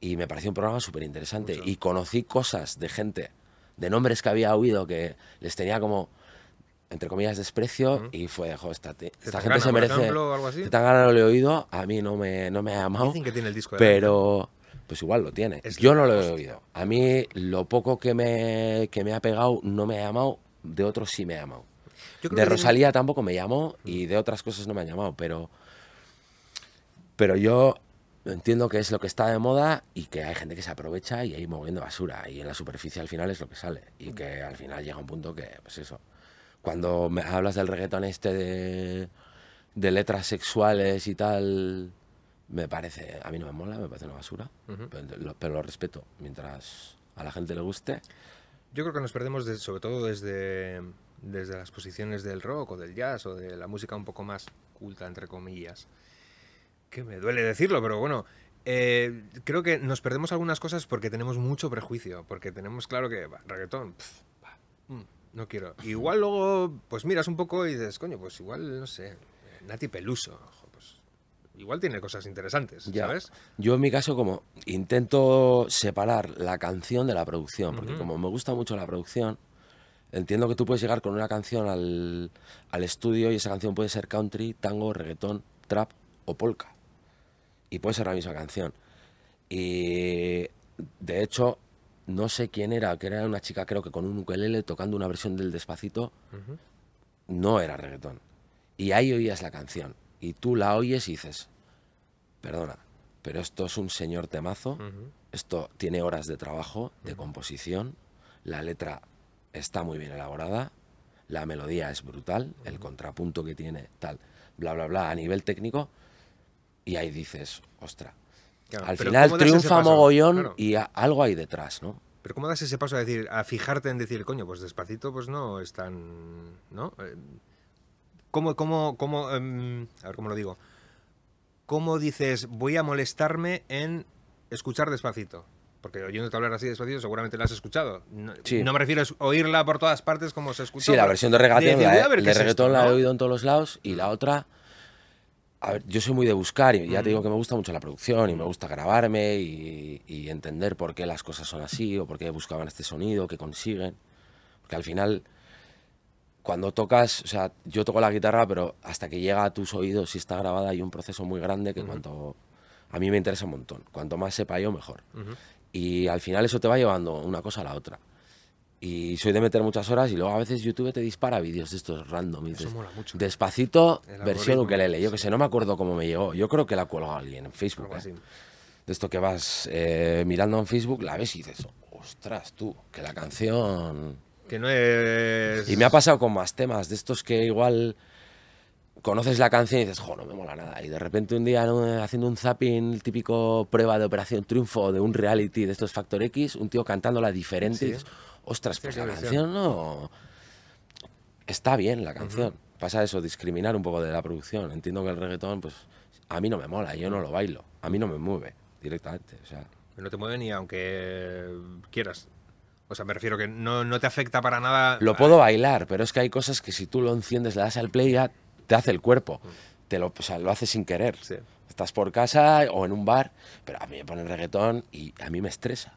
y me pareció un programa súper interesante. Y conocí cosas de gente, de nombres que había oído que les tenía como, entre comillas, desprecio. Y fue, joder, esta, esta gente se merece. Algo así? Zetangana no lo he oído, a mí no me, no me ha llamado. Dicen que tiene el disco Pero. Pues igual lo tiene. Yo no lo he oído. A mí lo poco que me, que me ha pegado no me ha llamado, de otros sí me ha llamado. de Rosalía tampoco me llamó y de otras cosas no me ha llamado, pero pero yo entiendo que es lo que está de moda y que hay gente que se aprovecha y hay moviendo basura. Y en la superficie al final es lo que sale. Y que al final llega un punto que, pues eso, cuando me hablas del reggaetón este de, de letras sexuales y tal, me parece, a mí no me mola, me parece una basura, pero, lo, respeto. Mientras a la gente le guste. Yo creo que nos perdemos sobre todo desde, desde las posiciones del rock o del jazz o de la música un poco más culta, entre comillas que me duele decirlo, pero bueno, eh, creo que nos perdemos algunas cosas porque tenemos mucho prejuicio, porque tenemos claro que reggaetón, mm, no quiero. Igual luego, pues miras un poco y dices, coño, pues igual, no sé, Nati Peluso, pues igual tiene cosas interesantes, ¿sabes? Yo en mi caso como intento separar la canción de la producción, porque como me gusta mucho la producción, entiendo que tú puedes llegar con una canción al, al estudio y esa canción puede ser country, tango, reggaetón, trap o polka y puede ser la misma canción. Y de hecho, no sé quién era, que era una chica creo que con un ukelele tocando una versión del Despacito, no era reggaetón. Y ahí oías la canción. Y tú la oyes y dices, perdona, pero esto es un señor temazo, esto tiene horas de trabajo, de composición, la letra está muy bien elaborada, la melodía es brutal, el contrapunto que tiene, tal, bla, bla, bla, a nivel técnico, y ahí dices, ostra. Al final triunfa mogollón y algo hay detrás, ¿no? Pero ¿cómo das ese paso a decir, a fijarte en decir, coño, pues despacito, pues no es tan. ¿No? Eh, ¿Cómo, cómo, cómo, em, a ver cómo lo digo? ¿Cómo dices, voy a molestarme en escuchar despacito? Porque oyéndote hablar así despacito, seguramente la has escuchado. No, me refiero a oírla por todas partes como se escucha. Sí, la versión de reggaetón, la, de reggaetón la he oído en todos los lados y la otra a ver, yo soy muy de buscar y ya te digo que me gusta mucho la producción y me gusta grabarme y, entender por qué las cosas son así o por qué buscaban este sonido, qué consiguen. Porque al final, cuando tocas, o sea, yo toco la guitarra, pero hasta que llega a tus oídos, si está grabada, hay un proceso muy grande que cuanto... A mí me interesa un montón. Cuanto más sepa yo, mejor. Y al final eso te va llevando una cosa a la otra. Y soy de meter muchas horas y luego a veces YouTube te dispara vídeos de estos random. Eso mola mucho. Despacito, versión ukelele. Yo que sé, no me acuerdo cómo me llegó. Yo creo que la cuelga alguien en Facebook. ¿eh? De esto que vas eh, mirando en Facebook, la ves y dices, ostras, tú, que la canción... Que no es... Y me ha pasado con más temas, de estos que igual conoces la canción y dices, jo, no me mola nada. Y de repente un día haciendo un zapping, típico prueba de Operación Triunfo de un reality de estos Factor X, un tío cantándola diferente y dices, ostras, pues la canción no... Está bien la canción. Pasa eso, discriminar un poco de la producción. Entiendo que el reggaetón, pues a mí no me mola, yo no lo bailo, a mí no me mueve directamente. O sea. No te mueve ni aunque quieras. O sea, me refiero que no, no te afecta para nada. Lo puedo bailar, pero es que hay cosas que si tú lo enciendes, le das al play, ya te hace el cuerpo. Te lo, o sea, lo haces sin querer. Estás por casa o en un bar, pero a mí me pone reggaetón y a mí me estresa.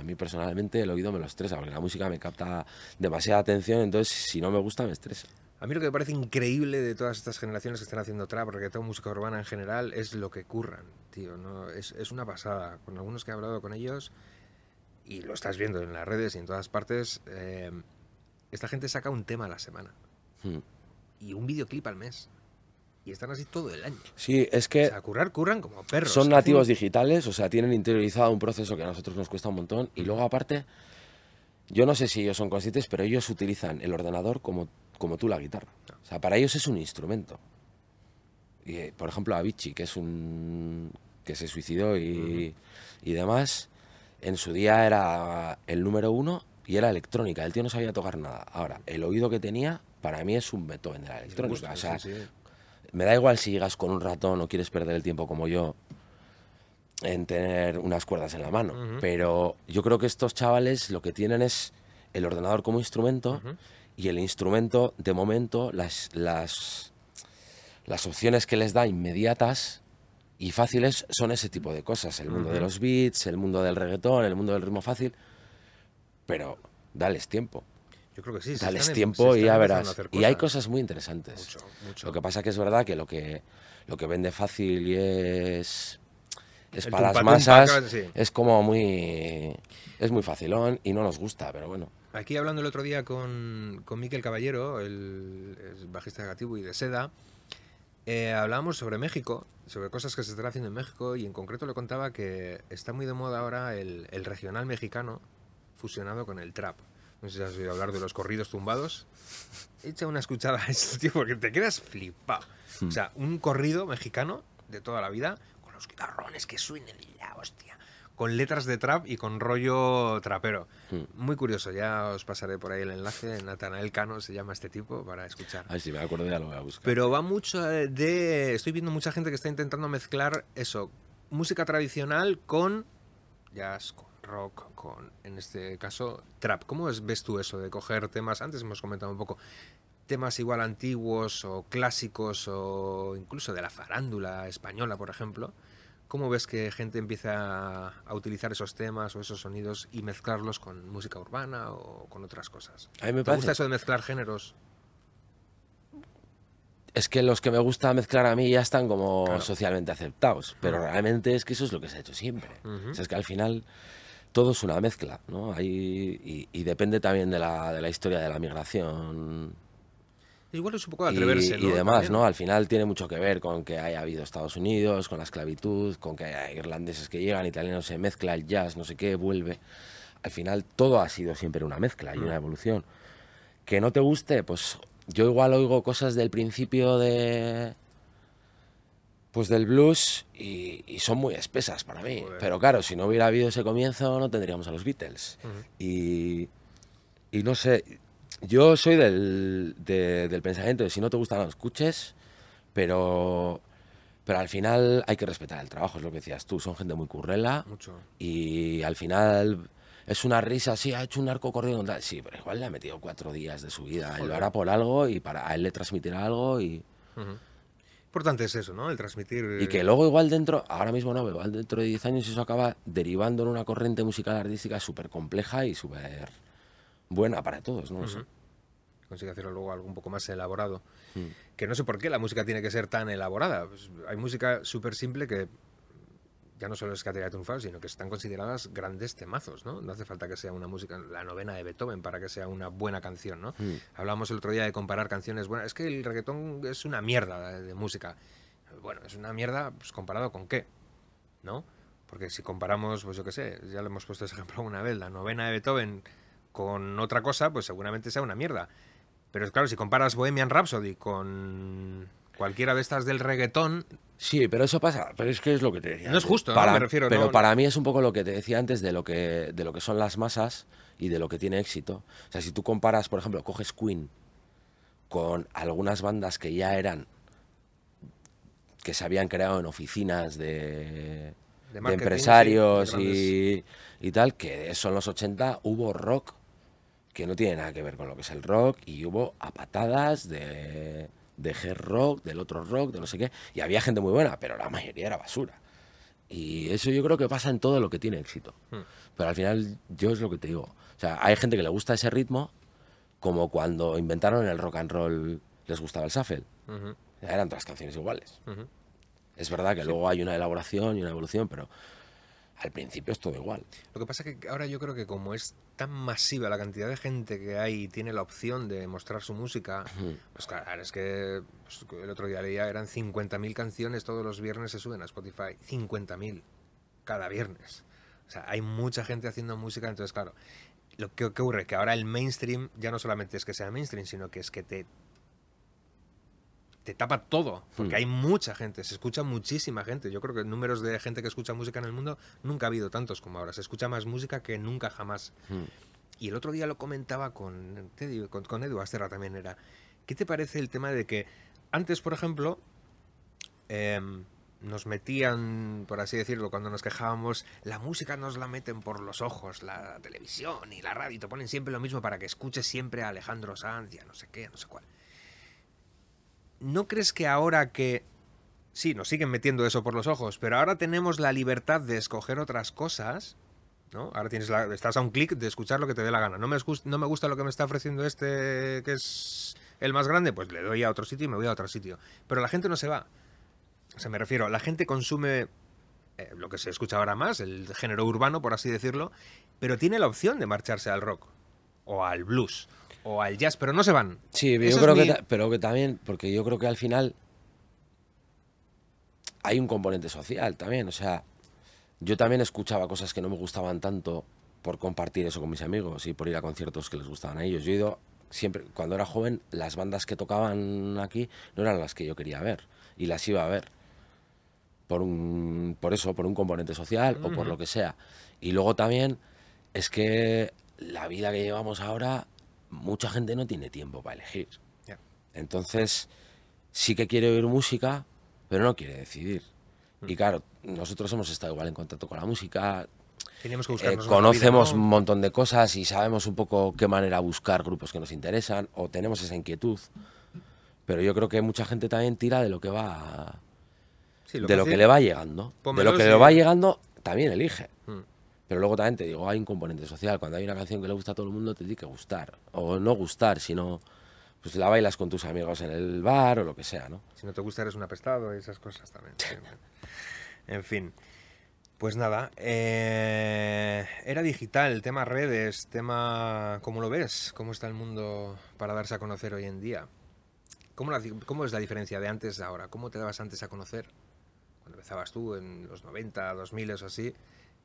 A mí personalmente el oído me lo estresa, porque la música me capta demasiada atención, entonces si no me gusta me estresa. A mí lo que me parece increíble de todas estas generaciones que están haciendo trap, reggaetón, música urbana en general, es lo que curran, tío. ¿no? Es, es, una pasada. Con algunos que he hablado con ellos, y lo estás viendo en las redes y en todas partes, eh, esta gente saca un tema a la semana. Hmm. Y un videoclip al mes. Y están así todo el año. Sí, es que... O sea, currar, curran como perros. Son nativos digitales, o sea, tienen interiorizado un proceso que a nosotros nos cuesta un montón. Y luego aparte, yo no sé si ellos son conscientes, pero ellos utilizan el ordenador como como tú la guitarra. O sea, para ellos es un instrumento. Y, eh, por ejemplo, Avicii, que es un que se suicidó y, y, demás, en su día era el número uno y era electrónica. El tío no sabía tocar nada. Ahora, el oído que tenía, para mí es un Beethoven de la electrónica. o sea, me da igual si llegas con un ratón o quieres perder el tiempo como yo en tener unas cuerdas en la mano. Pero yo creo que estos chavales lo que tienen es el ordenador como instrumento y el instrumento, de momento, las, las, las opciones que les da inmediatas y fáciles son ese tipo de cosas. El mundo de los beats, el mundo del reggaetón, el mundo del ritmo fácil. Pero dales tiempo. Yo creo que sí. Dales tiempo y ya verás. Y hay cosas muy interesantes. Lo que pasa que es verdad que lo que, lo que vende fácil y es, es para las masas es como muy... Es muy facilón y no nos gusta, pero bueno. Aquí hablando el otro día con, con Miquel Caballero, el, bajista negativo y de Seda, eh, hablábamos sobre México, sobre cosas que se están haciendo en México y en concreto le contaba que está muy de moda ahora el, regional mexicano fusionado con el trap. No sé si has oído hablar de los corridos tumbados. Echa una escuchada a esto, tío, porque te quedas flipado. O hmm. sea, un corrido mexicano de toda la vida con los guitarrones que suenen la hostia con letras de trap y con rollo trapero. Hmm. Muy curioso, ya os pasaré por ahí el enlace. Natanael Cano se llama este tipo para escuchar. Ay, sí, me acuerdo, ya lo voy a buscar. Pero va mucho de. Estoy viendo mucha gente que está intentando mezclar eso, música tradicional con jazz, con rock, con, en este caso, trap. ¿Cómo ves tú eso de coger temas? Antes hemos comentado un poco temas igual antiguos o clásicos o incluso de la farándula española, por ejemplo, ¿Cómo ves que gente empieza a, utilizar esos temas o esos sonidos y mezclarlos con música urbana o con otras cosas? A mí me ¿Te gusta eso de mezclar géneros? Es que los que me gusta mezclar a mí ya están como socialmente aceptados, pero realmente es que eso es lo que se ha hecho siempre. es que al final todo es una mezcla, ¿no? y, y, depende también de la, de la historia de la migración Igual es un poco atreverse, y, demás, ¿no? Al final tiene mucho que ver con que haya habido Estados Unidos, con la esclavitud, con que haya irlandeses que llegan, italianos se mezcla, el jazz, no sé qué, vuelve. Al final todo ha sido siempre una mezcla y una mm. evolución. Que no te guste, pues yo igual oigo cosas del principio de pues del blues y, son muy espesas para mí. Pero claro, si no hubiera habido ese comienzo no tendríamos a los Beatles. y, y no sé, yo soy del, del pensamiento de si no te gusta no lo escuches, pero, pero al final hay que respetar el trabajo, es lo que decías tú, son gente muy currela. Mucho. Y al final es una risa, sí, ha hecho un arco corrido, sí, pero igual le ha metido cuatro días de su vida, él lo hará por algo y para a él le transmitirá algo y... Importante es eso, ¿no? El transmitir... Y que luego igual dentro, ahora mismo no, pero igual dentro de 10 años eso acaba derivando en una corriente musical artística súper compleja y súper buena para todos, ¿no? Consigue hacerlo luego algo un poco más elaborado. Mm. Que no sé por qué la música tiene que ser tan elaborada. Pues hay música súper simple que ya no solo es que haya triunfado, sino que están consideradas grandes temazos, ¿no? No hace falta que sea una música, la novena de Beethoven, para que sea una buena canción, ¿no? Mm. Hablábamos el otro día de comparar canciones buenas. Es que el reggaetón es una mierda de, música. Bueno, es una mierda pues, comparado con qué, ¿no? Porque si comparamos, pues yo qué sé, ya le hemos puesto ese ejemplo una vez, la novena de Beethoven con otra cosa, pues seguramente sea una mierda. Pero claro, si comparas Bohemian Rhapsody con cualquiera de estas del reggaetón. Sí, pero eso pasa, pero es que es lo que te decía. No es justo, para, me refiero. Pero para mí es un poco lo que te decía antes de lo que, de lo que son las masas y de lo que tiene éxito. O sea, si tú comparas, por ejemplo, coges Queen con algunas bandas que ya eran que se habían creado en oficinas de, de, empresarios y, y, tal, que son los 80, hubo rock que no tiene nada que ver con lo que es el rock y hubo a patadas de, de hard rock, del otro rock, de no sé qué, y había gente muy buena, pero la mayoría era basura. Y eso yo creo que pasa en todo lo que tiene éxito. Hmm. Pero al final yo es lo que te digo. O sea, hay gente que le gusta ese ritmo, como cuando inventaron el rock and roll les gustaba el shuffle. Eran todas canciones iguales. Es verdad que luego hay una elaboración y una evolución, pero al principio es todo igual. Lo que pasa es que ahora yo creo que como es tan masiva la cantidad de gente que hay y tiene la opción de mostrar su música, pues claro, es que pues, el otro día leía, eran 50.000 canciones, todos los viernes se suben a Spotify, 50.000 cada viernes. O sea, hay mucha gente haciendo música, entonces claro, lo que ocurre que ahora el mainstream ya no solamente es que sea mainstream, sino que es que te te tapa todo, porque hmm. hay mucha gente, se escucha muchísima gente. Yo creo que números de gente que escucha música en el mundo nunca ha habido tantos como ahora. Se escucha más música que nunca jamás. Hmm. Y el otro día lo comentaba con, con, con Edu Asterra también era. ¿Qué te parece el tema de que antes, por ejemplo, em, nos metían, por así decirlo, cuando nos quejábamos, la música nos la meten por los ojos, la televisión y la radio, te ponen siempre lo mismo para que escuches siempre a Alejandro Sanz no sé qué, no sé cuál. ¿No crees que ahora que... Sí, nos siguen metiendo eso por los ojos, pero ahora tenemos la libertad de escoger otras cosas, ¿no? Ahora tienes la, estás a un clic de escuchar lo que te dé la gana. No me, no me gusta lo que me está ofreciendo este, que es el más grande, pues le doy a otro sitio y me voy a otro sitio. Pero la gente no se va. O sea, me refiero, la gente consume eh, lo que se escucha ahora más, el género urbano, por así decirlo, pero tiene la opción de marcharse al rock o al blues o al jazz, pero no se van. Sí, yo creo que, pero que también, porque yo creo que al final hay un componente social también, o sea, yo también escuchaba cosas que no me gustaban tanto por compartir eso con mis amigos y por ir a conciertos que les gustaban a ellos. Yo he ido siempre, cuando era joven, las bandas que tocaban aquí no eran las que yo quería ver y las iba a ver. Por, un, por eso, por un componente social o por lo que sea. Y luego también es que la vida que llevamos ahora mucha gente no tiene tiempo para elegir. Entonces, sí que quiere oír música, pero no quiere decidir. Mm. Y claro, nosotros hemos estado igual en contacto con la música. Que eh, conocemos un montón de cosas y sabemos un poco qué manera buscar grupos que nos interesan o tenemos esa inquietud. Pero yo creo que mucha gente también tira de lo que va. de lo que le va llegando. de lo que le va llegando, también elige. Pero luego también te digo, hay un componente social. Cuando hay una canción que le gusta a todo el mundo, te tiene que gustar. O no gustar, sino pues la bailas con tus amigos en el bar o lo que sea, ¿no? Si no te gusta, eres un apestado y esas cosas también. en fin. Pues nada, eh, era digital, tema redes, tema... ¿Cómo lo ves? ¿Cómo está el mundo para darse a conocer hoy en día? ¿Cómo, ¿Cómo es la diferencia de antes a ahora? ¿Cómo te dabas antes a conocer? Cuando empezabas tú en los 90, 2000 o así,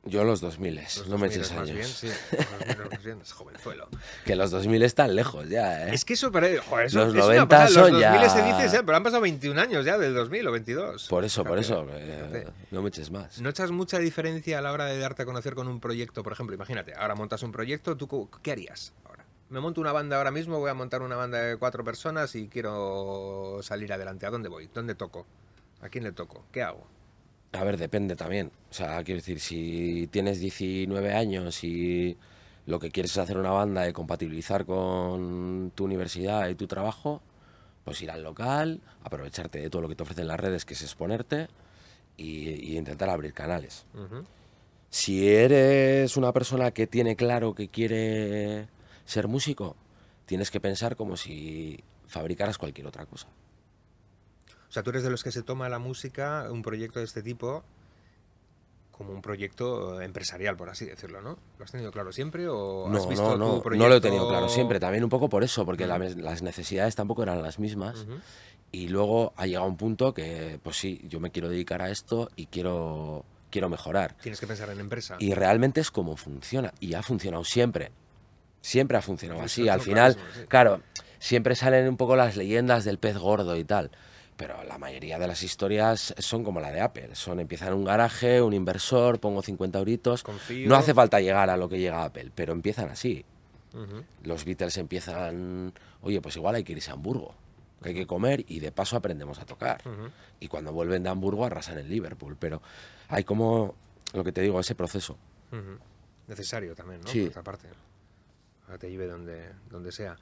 yo los 2000, no me eches años. Bien, sí, los 2000 bien, es jovenzuelo. Que los 2000 están lejos ya, ¿eh? Es que eso, pero, joder, eso los 90 son los 2000 se dice, ¿eh? pero han pasado 21 años ya del 2000 o 22. Por eso, por eso, eh, no me eches más. ¿No echas mucha diferencia a la hora de darte a conocer con un proyecto? Por ejemplo, imagínate, ahora montas un proyecto, ¿tú qué harías ahora? Me monto una banda ahora mismo, voy a montar una banda de cuatro personas y quiero salir adelante. ¿A dónde voy? ¿Dónde toco? ¿A quién le toco? ¿Qué hago? A ver, depende también. O sea, quiero decir, si tienes 19 años y lo que quieres es hacer una banda y compatibilizar con tu universidad y tu trabajo, pues ir al local, aprovecharte de todo lo que te ofrecen las redes, que es exponerte, y, intentar abrir canales. Si eres una persona que tiene claro que quiere ser músico, tienes que pensar como si fabricaras cualquier otra cosa. O sea, tú eres de los que se toma la música, un proyecto de este tipo, como un proyecto empresarial, por así decirlo, ¿no? ¿Lo has tenido claro siempre o no, has visto no, no, no lo he tenido claro siempre, también un poco por eso, porque las necesidades tampoco eran las mismas. Y luego ha llegado un punto que, pues sí, yo me quiero dedicar a esto y quiero, quiero mejorar. Tienes que pensar en empresa. Y realmente es como funciona. Y ha funcionado siempre. Siempre ha funcionado así. Al final, claro, siempre salen un poco las leyendas del pez gordo y tal. Pero la mayoría de las historias son como la de Apple. Son empiezan en un garaje, un inversor, pongo 50 euritos. No hace falta llegar a lo que llega Apple, pero empiezan así. Los Beatles empiezan, oye, pues igual hay que irse a Hamburgo que hay que comer y de paso aprendemos a tocar. Y cuando vuelven de Hamburgo arrasan en Liverpool. Pero hay como, lo que te digo, ese proceso. Necesario también, ¿no? Sí. Por otra parte. te lleve donde, donde sea.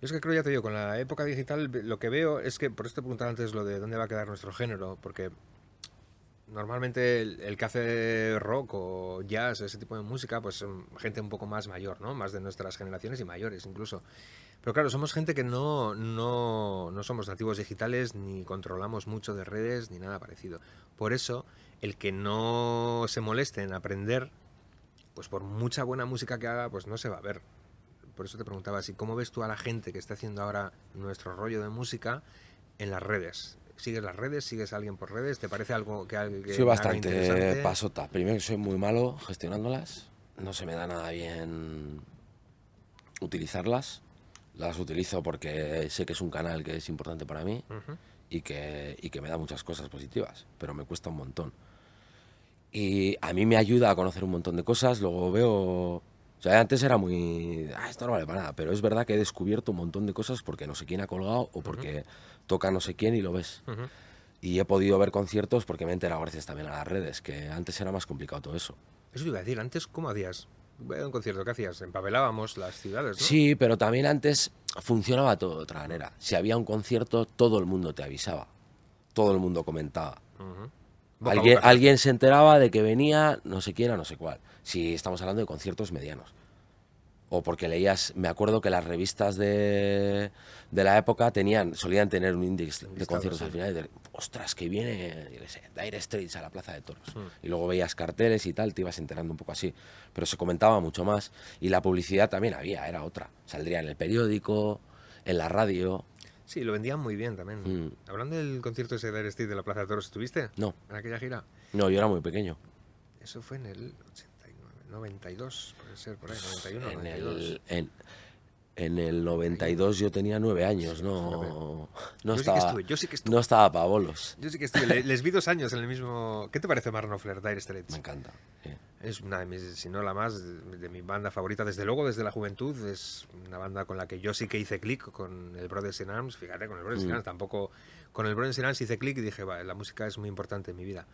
Yo es que creo, ya te digo, con la época digital lo que veo es que, por esto preguntaba antes lo de dónde va a quedar nuestro género, porque normalmente el, que hace rock o jazz, ese tipo de música, pues son gente un poco más mayor, ¿no? Más de nuestras generaciones y mayores incluso. Pero claro, somos gente que no, no, no somos nativos digitales, ni controlamos mucho de redes, ni nada parecido. Por eso, el que no se moleste en aprender, pues por mucha buena música que haga, pues no se va a ver. Por eso te preguntaba si cómo ves tú a la gente que está haciendo ahora nuestro rollo de música en las redes. ¿Sigues las redes? ¿Sigues a alguien por redes? ¿Te parece algo que alguien Soy bastante pasota. Primero soy muy malo gestionándolas. No se me da nada bien utilizarlas las utilizo porque sé que es un canal que es importante para mí y, que, y que me da muchas cosas positivas, pero me cuesta un montón. Y a mí me ayuda a conocer un montón de cosas, luego veo... O sea, antes era muy... Ah, esto no vale para nada, pero es verdad que he descubierto un montón de cosas porque no sé quién ha colgado o porque toca no sé quién y lo ves. Y he podido ver conciertos porque me he enterado gracias también a las redes, que antes era más complicado todo eso. Eso te iba a decir, antes, ¿cómo hacías? un concierto que hacías, empapelábamos las ciudades. ¿no? Sí, pero también antes funcionaba todo de otra manera. Si había un concierto, todo el mundo te avisaba, todo el mundo comentaba. Alguien, alguien se enteraba de que venía no sé quién o no sé cuál. Si estamos hablando de conciertos medianos o porque leías, me acuerdo que las revistas de, de la época tenían, solían tener un índice de conciertos al final y de, ostras, que viene, yo sé, Dire Straits a la Plaza de Toros. Hmm. Y luego veías carteles y tal, te ibas enterando un poco así. Pero se comentaba mucho más y la publicidad también había, era otra. Saldría en el periódico, en la radio. Sí, lo vendían muy bien también. Hmm. Hablando del concierto ese de Straits de la Plaza de Toros, ¿estuviste? No. ¿En aquella gira? No, yo era muy pequeño. Eso fue en el 92, puede ser, por ahí, 91, en 92. El, en, en el 92 yo tenía nueve años, no, no, estaba, yo sí que estuve. no estaba para bolos. Yo sí que estuve, les, vi dos años en el mismo... ¿Qué te parece Mark Knopfler, Dire Straits? Me encanta. Es una de mis, si no la más, de, mi banda favorita, desde luego, desde la juventud. Es una banda con la que yo sí que hice clic con el Brothers in Arms. Fíjate, con el Brothers in mm. Arms tampoco... Con el Brothers in Arms hice clic y dije, va, la música es muy importante en mi vida.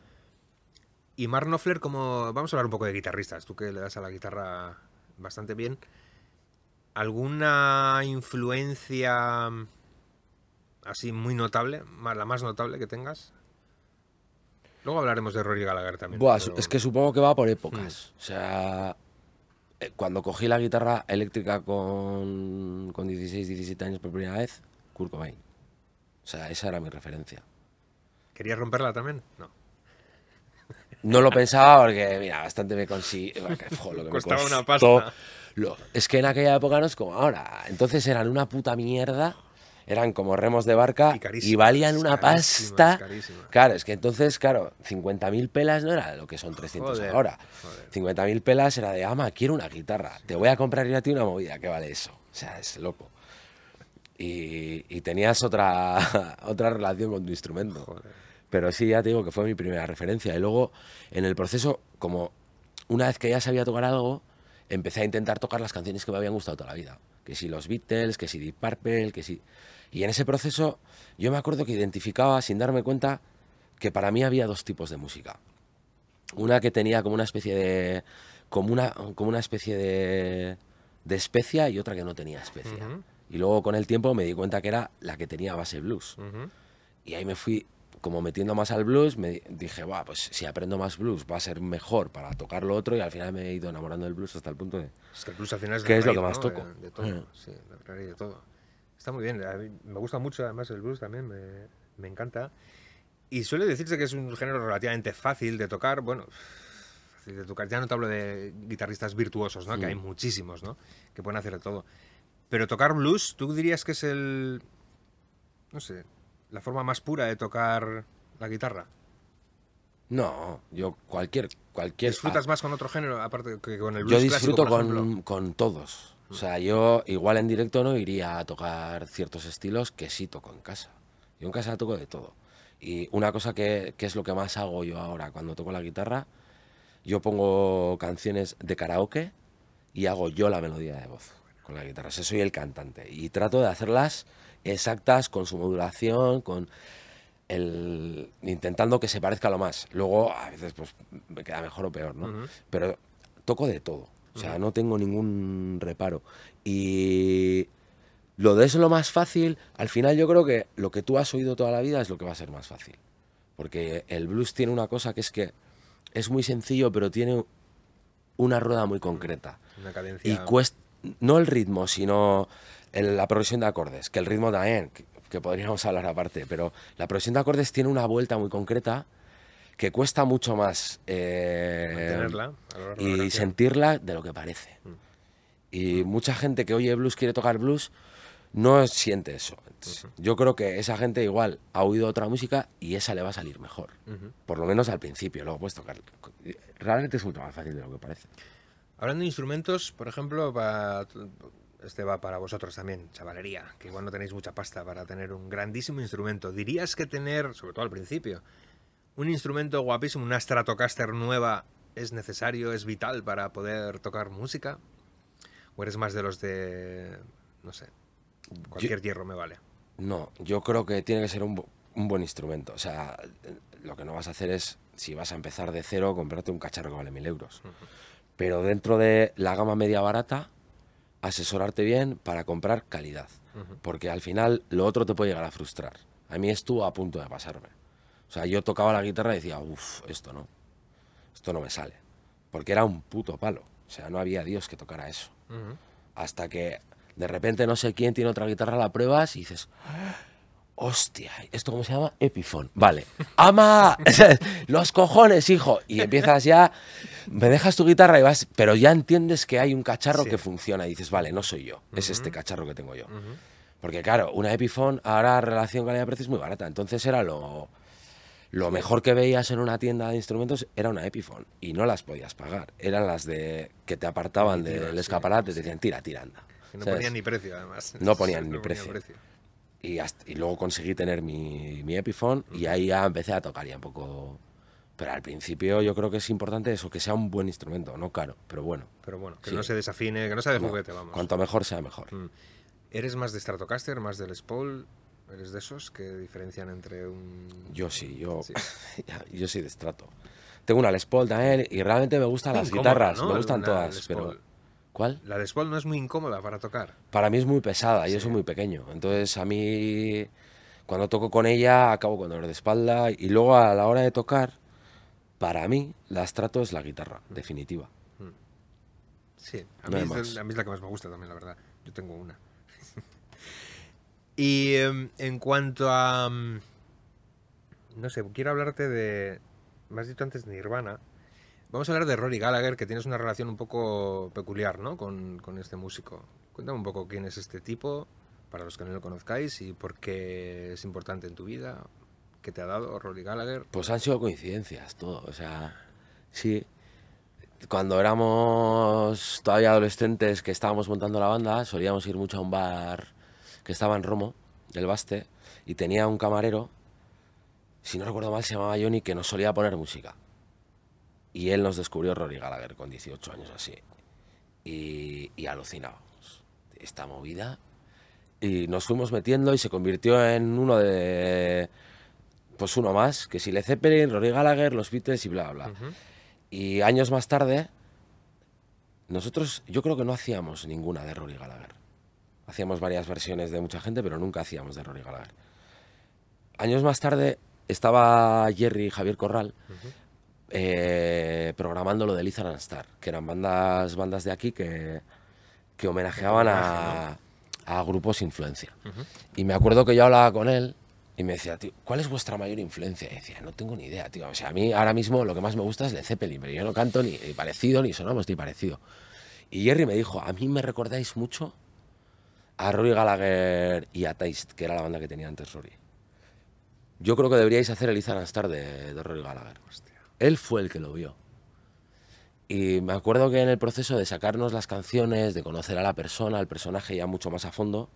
Y Mark Knopfler, como. Vamos a hablar un poco de guitarristas, tú que le das a la guitarra bastante bien. ¿Alguna influencia así muy notable, la más notable que tengas? Luego hablaremos de Rory Gallagher también. Es que supongo que va por épocas. Hmm. O sea, eh, cuando cogí la guitarra eléctrica con, con 16, 17 años por primera vez, Kurt Cobain. O sea, esa era mi referencia. ¿Querías romperla también? No. No lo pensaba porque, mira, bastante me que Costaba una pasta. es que en aquella época no es como ahora. Entonces eran una puta mierda. Eran como remos de barca y, valían una pasta. Claro, es que entonces, claro, 50.000 pelas no era lo que son 300 ahora. 50.000 pelas era de, ama, quiero una guitarra. Te voy a comprar yo a ti una movida. ¿Qué vale eso? O sea, es loco. Y, y tenías otra, *laughs* otra relación con tu instrumento. Joder. Pero sí, ya te digo que fue mi primera referencia. Y luego, en el proceso, como una vez que ya sabía tocar algo, empecé a intentar tocar las canciones que me habían gustado toda la vida. Que si los Beatles, que si Deep Purple, que si... Y en ese proceso yo me acuerdo que identificaba, sin darme cuenta, que para mí había dos tipos de música. Una que tenía como una especie de... como una, como una especie de, de especia y otra que no tenía especia. Y luego con el tiempo me di cuenta que era la que tenía base blues. Y ahí me fui como metiendo más al blues, me dije, va, pues si aprendo más blues va a ser mejor para tocar lo otro y al final me he ido enamorando del blues hasta el punto de... Es que el blues al final es, que es lo que más toco. De, todo, sí, de todo. Está muy bien, me gusta mucho además el blues también, me, me encanta. Y suele decirse que es un género relativamente fácil de tocar, bueno, fácil de tocar. Ya no te hablo de guitarristas virtuosos, ¿no? Que hay muchísimos, ¿no? Que pueden hacer de todo. Pero tocar blues, ¿tú dirías que es el... no sé, la forma más pura de tocar la guitarra? No, yo cualquier... cualquier ¿Disfrutas más con otro género aparte que con el blues Yo disfruto con, con todos. O sea, yo igual en directo no iría a tocar ciertos estilos que sí toco en casa. Yo en casa toco de todo. Y una cosa que, que, es lo que más hago yo ahora cuando toco la guitarra, yo pongo canciones de karaoke y hago yo la melodía de voz con la guitarra. O sea, soy el cantante. Y trato de hacerlas exactas, con su modulación, con el, intentando que se parezca lo más. Luego, a veces, pues me queda mejor o peor, ¿no? Pero toco de todo. O sea, no tengo ningún reparo. Y lo de eso lo más fácil, al final yo creo que lo que tú has oído toda la vida es lo que va a ser más fácil. Porque el blues tiene una cosa que es que es muy sencillo, pero tiene una rueda muy concreta. Una cadencia. Y cuesta, no el ritmo, sino la progresión de acordes, que el ritmo también, que, podríamos hablar aparte, pero la progresión de acordes tiene una vuelta muy concreta que cuesta mucho más eh, y sentirla de lo que parece. Mm. Y mucha gente que oye blues quiere tocar blues no siente eso. Yo creo que esa gente igual ha oído otra música y esa le va a salir mejor. Por lo menos al principio, luego puedes tocar. Realmente es mucho más fácil de lo que parece. Hablando de instrumentos, por ejemplo, este va para vosotros también, chavalería, que igual no tenéis mucha pasta para tener un grandísimo instrumento. ¿Dirías que tener, sobre todo al principio, un instrumento guapísimo, una Stratocaster nueva, es necesario, es vital para poder tocar música? ¿O eres más de los de, no sé, cualquier hierro me vale? No, yo creo que tiene que ser un, buen instrumento. O sea, lo que no vas a hacer es, si vas a empezar de cero, comprarte un cacharro que vale mil euros pero dentro de la gama media barata, asesorarte bien para comprar calidad. Porque al final lo otro te puede llegar a frustrar. A mí estuvo a punto de pasarme. O sea, yo tocaba la guitarra y decía, uff, esto no. Esto no me sale. Porque era un puto palo. O sea, no había Dios que tocara eso. Hasta que de repente no sé quién tiene otra guitarra, la pruebas y dices, hostia, ¿esto cómo se llama? Epiphone. Vale. *laughs* ¡Ama! *laughs* Los cojones, hijo. Y empiezas ya, me dejas tu guitarra y vas, pero ya entiendes que hay un cacharro que funciona y dices, vale, no soy yo, es este cacharro que tengo yo. Porque claro, una Epiphone ahora relación calidad-precio es muy barata. Entonces era lo, lo mejor que veías en una tienda de instrumentos era una Epiphone y no las podías pagar. Eran las de que te apartaban del escaparate, te decían, tira, tira, anda. no ponían ni precio, además. No ponían ni precio. Y, y luego conseguí tener mi, mi Epiphone y ahí ya empecé a tocar ya un poco. Pero al principio yo creo que es importante eso, que sea un buen instrumento, no caro, pero bueno. Pero bueno, que no se desafine, que no sea de juguete, vamos. Cuanto mejor sea mejor. Mm. ¿Eres más de Stratocaster, más del Les Paul? ¿Eres de esos que diferencian entre un...? Yo sí, yo, *laughs* yo soy de Strato. Tengo una Les Paul también y realmente me gustan las guitarras, me gustan todas, pero ¿Cuál? La de Paul no es muy incómoda para tocar. Para mí es muy pesada, y yo soy muy pequeño. Entonces a mí, cuando toco con ella, acabo con dolor de espalda. Y luego a la hora de tocar, para mí, la estrato es la guitarra, mm. definitiva. Mm. Sí, a mí, es, a mí, es, la que más me gusta también, la verdad. Yo tengo una. Y em, en cuanto a... Mm, no sé, quiero hablarte de... Me has dicho antes Nirvana. Vamos a hablar de Rory Gallagher, que tienes una relación un poco peculiar ¿no? con, este músico. Cuéntame un poco quién es este tipo, para los que no lo conozcáis, y por qué es importante en tu vida, qué te ha dado Rory Gallagher. Pues han sido coincidencias, todo. O sea, sí. Cuando éramos todavía adolescentes que estábamos montando la banda, solíamos ir mucho a un bar que estaba en Romo, del Baste, y tenía un camarero, si no recuerdo mal, se llamaba Johnny, que nos solía poner música. Y él nos descubrió Rory Gallagher con 18 años así. Y, y alucinábamos. Esta movida. Y nos fuimos metiendo y se convirtió en uno de. Pues uno más, que si Le Zeppelin, Rory Gallagher, los Beatles y bla, bla. Y años más tarde, nosotros, yo creo que no hacíamos ninguna de Rory Gallagher. Hacíamos varias versiones de mucha gente, pero nunca hacíamos de Rory Gallagher. Años más tarde estaba Jerry y Javier Corral eh, programando lo de Lizard and Star, que eran bandas, bandas de aquí que, que homenajeaban a, a grupos influencia. Y me acuerdo que yo hablaba con él Y me decía, tío, ¿cuál es vuestra mayor influencia? Y decía, no tengo ni idea, tío. O sea, a mí ahora mismo lo que más me gusta es Led Zeppelin, pero yo no canto ni, parecido, ni sonamos ni parecido. Y Jerry me dijo, a mí me recordáis mucho a Rory Gallagher y a Taste, que era la banda que tenía antes Rory. Yo creo que deberíais hacer el Ethan Star de, de Rory Gallagher. Él fue el que lo vio. Y me acuerdo que en el proceso de sacarnos las canciones, de conocer a la persona, al personaje ya mucho más a fondo,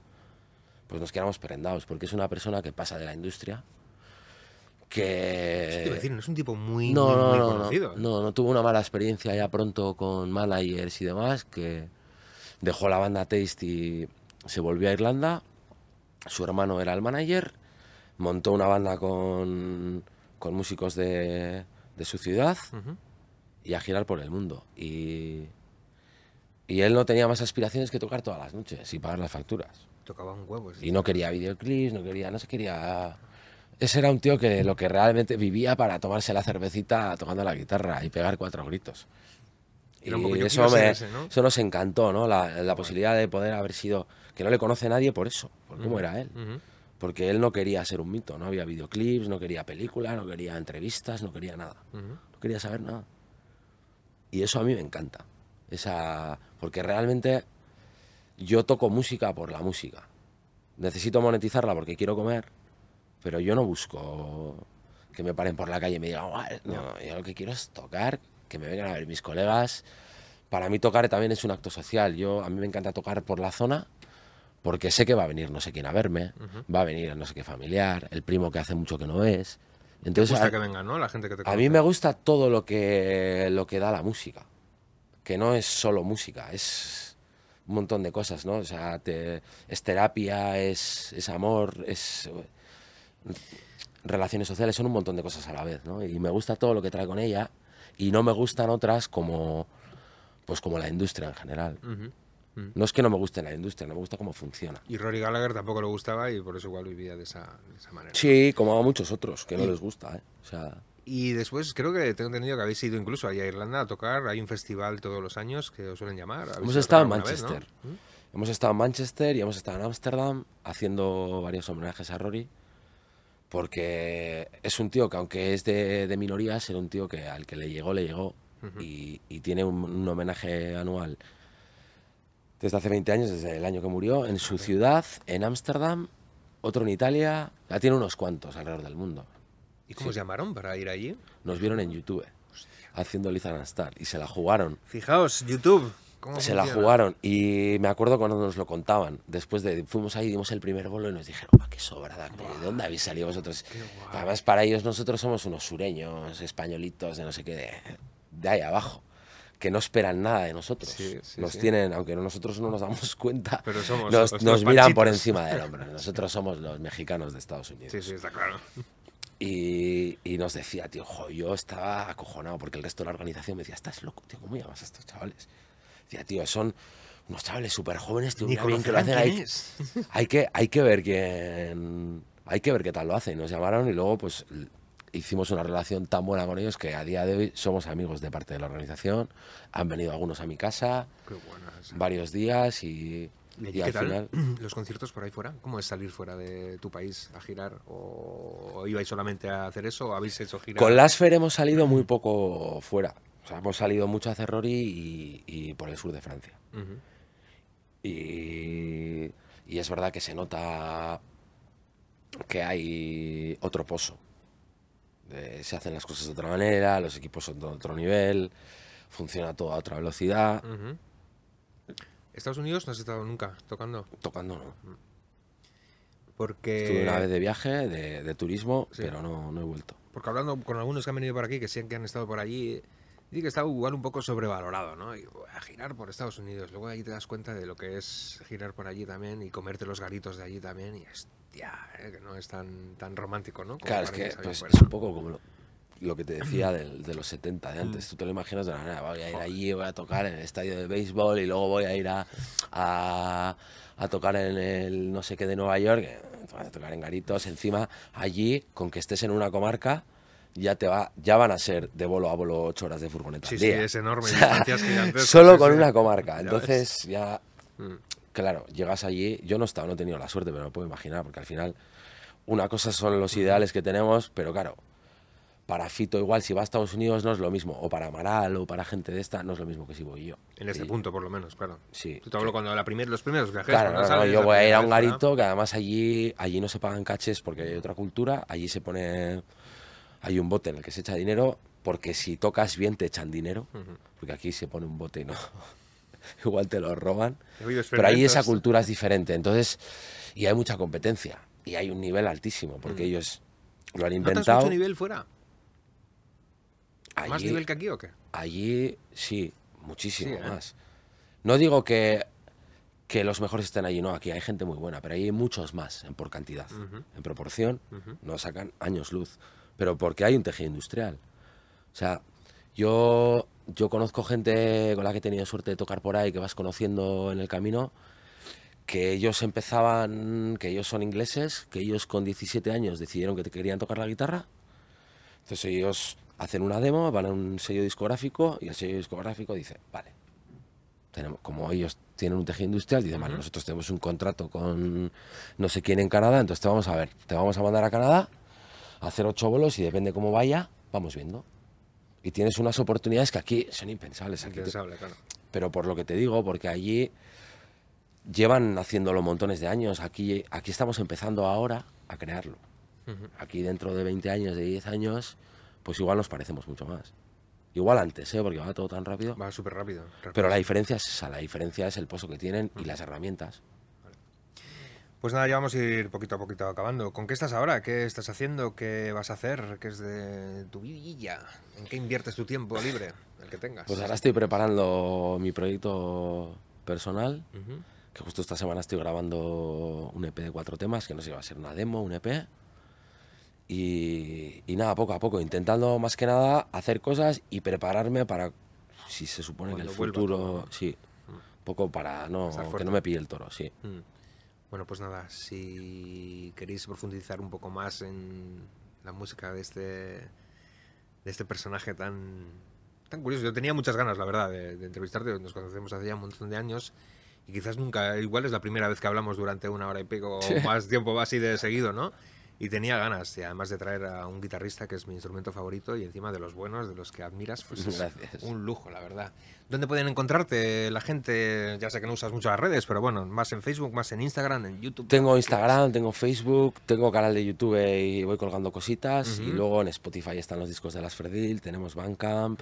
pues nos quedamos prendados, porque es una persona que pasa de la industria, que... decir, no es un tipo muy, no, no, no, conocido. No, no, tuvo una mala experiencia ya pronto con managers y demás, que dejó la banda Taste y se volvió a Irlanda, su hermano era el manager, montó una banda con, con músicos de, de su ciudad y a girar por el mundo. Y, y él no tenía más aspiraciones que tocar todas las noches y pagar las facturas. Tocaba un huevo. Y no quería videoclips, no quería, no se quería... Ese era un tío que lo que realmente vivía para tomarse la cervecita tocando la guitarra y pegar cuatro gritos. Y, eso, me, eso nos encantó, ¿no? La, la, posibilidad de poder haber sido... Que no le conoce nadie por eso, por cómo era él. Porque él no quería ser un mito, no había videoclips, no quería películas, no quería entrevistas, no quería nada. No quería saber nada. Y eso a mí me encanta. Esa, porque realmente yo toco música por la música. Necesito monetizarla porque quiero comer, pero yo no busco que me paren por la calle y me digan, no, yo lo que quiero es tocar, que me vengan a ver mis colegas. Para mí tocar también es un acto social. Yo a mí me encanta tocar por la zona porque sé que va a venir no sé quién a verme, va a venir no sé qué familiar, el primo que hace mucho que no es. Entonces, gusta a, que vengan, ¿no? La gente que te A mí me gusta todo lo que, lo que da la música, que no es solo música, es un montón de cosas, ¿no? O sea, es terapia, es, es amor, es relaciones sociales, son un montón de cosas a la vez, ¿no? Y me gusta todo lo que trae con ella y no me gustan otras como, pues como la industria en general. No es que no me guste la industria, no me gusta cómo funciona. Y Rory Gallagher tampoco le gustaba y por eso igual vivía de esa, de esa manera. Sí, como a muchos otros, que no les gusta, ¿eh? O sea... Y después creo que tengo entendido que habéis ido incluso allá a Irlanda a tocar. Hay un festival todos los años que os suelen llamar. Hemos estado en Manchester. ¿Mm? Hemos estado en Manchester y hemos estado en Ámsterdam haciendo varios homenajes a Rory. Porque es un tío que, aunque es de, de minorías, era un tío que al que le llegó, le llegó. y, tiene un, homenaje anual desde hace 20 años, desde el año que murió, en su ciudad, en Ámsterdam, otro en Italia. Ya tiene unos cuantos alrededor del mundo. ¿Y cómo se llamaron para ir allí? Nos vieron en YouTube haciendo Lizard Star y se la jugaron. Fijaos, YouTube. Se la jugaron y me acuerdo cuando nos lo contaban. Después de fuimos ahí, dimos el primer bolo y nos dijeron, qué sobrada, ¿de dónde habéis salido vosotros? Además, para ellos nosotros somos unos sureños, españolitos, de no sé qué, de, ahí abajo que no esperan nada de nosotros. nos tienen, aunque nosotros no nos damos *laughs* cuenta, Pero somos nos, nos miran por encima del hombro. *laughs* Nosotros somos los mexicanos de Estados Unidos. Sí, sí, está claro. Y, nos decía, tío, yo estaba acojonado porque el resto de la organización me decía, estás loco, tío, ¿cómo llamas a estos chavales? Decía, tío, son unos chavales súper jóvenes, tío, bien que lo hacen. Hay, *laughs* hay, que, hay que ver quién, hay que ver qué tal lo hacen. Nos llamaron y luego, pues, hicimos una relación tan buena con ellos que a día de hoy somos amigos de parte de la organización. Han venido algunos a mi casa varios días y ¿Y, qué tal *clears throat* los conciertos por ahí fuera? ¿Cómo es salir fuera de tu país a girar? ¿O ibais solamente a hacer eso o habéis hecho girar? Con Lasfer hemos salido muy poco fuera. O sea, hemos salido mucho a hacer y, y por el sur de Francia. y, y es verdad que se nota que hay otro pozo. se hacen las cosas de otra manera, los equipos son de otro nivel, funciona todo a otra velocidad. ¿Estados Unidos no has estado nunca tocando? Tocando no. Mm. Porque... Estuve una vez de viaje, de, turismo, pero no, no he vuelto. Porque hablando con algunos que han venido por aquí, que sí que han estado por allí, dice que está igual un poco sobrevalorado, ¿no? Y, a girar por Estados Unidos. Luego ahí te das cuenta de lo que es girar por allí también y comerte los garitos de allí también. Y hostia, ¿eh? que no es tan, tan romántico, ¿no? claro, es que pues, es un poco como lo que te decía de los 70 de antes. Mm. Tú te lo imaginas de la manera, voy a ir allí, voy a tocar en el estadio de béisbol y luego voy a ir a, a, tocar en el no sé qué de Nueva York, a tocar en garitos, encima allí, con que estés en una comarca, ya te va, ya van a ser de bolo a bolo ocho horas de furgoneta. Sí, sí, es enorme. *laughs* solo con una comarca. Entonces ya, mm. claro, llegas allí. Yo no he estado, no he tenido la suerte, pero me puedo imaginar, porque al final una cosa son los ideales que tenemos, pero claro, para Fito igual si va a Estados Unidos no es lo mismo, o para Amaral o para gente de esta no es lo mismo que si voy yo. En este punto por lo menos, claro. Sí. Tú te hablo cuando la los primeros viajes. Claro, yo voy a ir a un garito que además allí, allí no se pagan caches porque hay otra cultura, allí se pone, hay un bote en el que se echa dinero, porque si tocas bien te echan dinero, porque aquí se pone un bote y no, *laughs* igual te lo roban. Pero ahí esa cultura es diferente, entonces, y hay mucha competencia, y hay un nivel altísimo, porque ellos lo han inventado. mucho nivel fuera? ¿Más nivel que aquí o qué? Allí sí, muchísimo ¿eh? más. No digo que, que los mejores estén allí, no, aquí hay gente muy buena, pero hay muchos más en, por cantidad. En proporción, nos sacan años luz. Pero porque hay un tejido industrial. O sea, yo, yo conozco gente con la que he tenido suerte de tocar por ahí, que vas conociendo en el camino, que ellos empezaban, que ellos son ingleses, que ellos con 17 años decidieron que te querían tocar la guitarra. Entonces ellos hacen una demo, van a un sello discográfico y el sello discográfico dice, vale, tenemos, como ellos tienen un tejido industrial, dicen, vale, nosotros tenemos un contrato con no sé quién en Canadá, entonces te vamos a ver, te vamos a mandar a Canadá hacer ocho bolos y depende cómo vaya, vamos viendo. Y tienes unas oportunidades que aquí son impensables. Aquí Impensable, claro. Pero por lo que te digo, porque allí llevan haciéndolo montones de años, aquí, aquí estamos empezando ahora a crearlo. Aquí dentro de 20 años, de 10 años, pues igual nos parecemos mucho más. Igual antes, ¿eh? porque va todo tan rápido. Va súper rápido, Pero la diferencia es esa, la diferencia es el pozo que tienen y las herramientas. Pues nada, ya vamos a ir poquito a poquito acabando. ¿Con qué estás ahora? ¿Qué estás haciendo? ¿Qué vas a hacer? ¿Qué es de tu vida? ¿En qué inviertes tu tiempo libre? El que tengas. Pues ahora estoy preparando mi proyecto personal, que justo esta semana estoy grabando un EP de cuatro temas, que no sé si va a ser una demo, un EP. Y, nada, poco a poco, intentando más que nada hacer cosas y prepararme para si se supone que el futuro, sí, mm. poco para no que no me pille el toro, sí. Mm. Bueno, pues nada, si queréis profundizar un poco más en la música de este de este personaje tan tan curioso, yo tenía muchas ganas, la verdad, de, de entrevistarte, nos conocemos hace ya un montón de años y quizás nunca, igual es la primera vez que hablamos durante una hora y pico o más tiempo así de seguido, ¿no? Y tenía ganas, y además de traer a un guitarrista que es mi instrumento favorito y encima de los buenos, de los que admiras, pues es un lujo, la verdad. ¿Dónde pueden encontrarte la gente? Ya sé que no usas mucho las redes, pero bueno, más en Facebook, más en Instagram, en YouTube. Tengo Instagram, tengo Facebook, tengo canal de YouTube y voy colgando cositas. Y luego en Spotify están los discos de las Fredil, tenemos Bandcamp.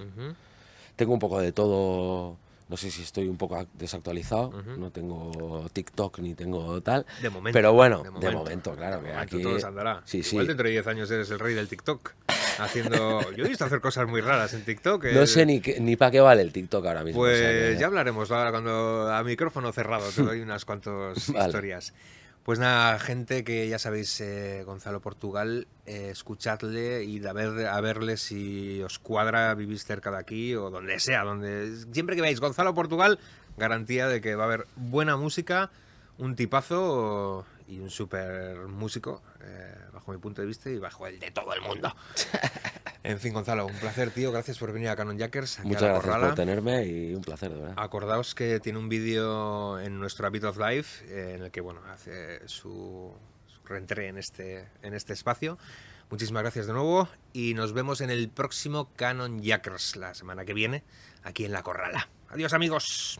Tengo un poco de todo no sé si estoy un poco desactualizado, no tengo TikTok ni tengo tal. De momento. Pero bueno, de momento, claro. que aquí todo andará. Sí, Igual dentro de 10 años eres el rey del TikTok. Haciendo. Yo he visto hacer cosas muy raras en TikTok. No sé ni, ni para qué vale el TikTok ahora mismo. Pues ya hablaremos ahora cuando a micrófono cerrado te doy unas cuantas *laughs* historias. Pues nada, gente que ya sabéis, eh, Gonzalo Portugal, eh, escuchadle y a, ver, a verle si os cuadra, vivís cerca de aquí o donde sea, donde siempre que veáis Gonzalo Portugal, garantía de que va a haber buena música, un tipazo y un súper músico, eh, bajo mi punto de vista y bajo el de todo el mundo. *laughs* En fin, Gonzalo, un placer, tío. Gracias por venir a Canon Jackers. Muchas gracias por tenerme y un placer, de verdad. Acordaos que tiene un vídeo en nuestro Habit of Life eh, en el que, bueno, hace su, su reentré en este, en este espacio. Muchísimas gracias de nuevo y nos vemos en el próximo Canon Jackers la semana que viene aquí en La Corrala. Adiós, amigos.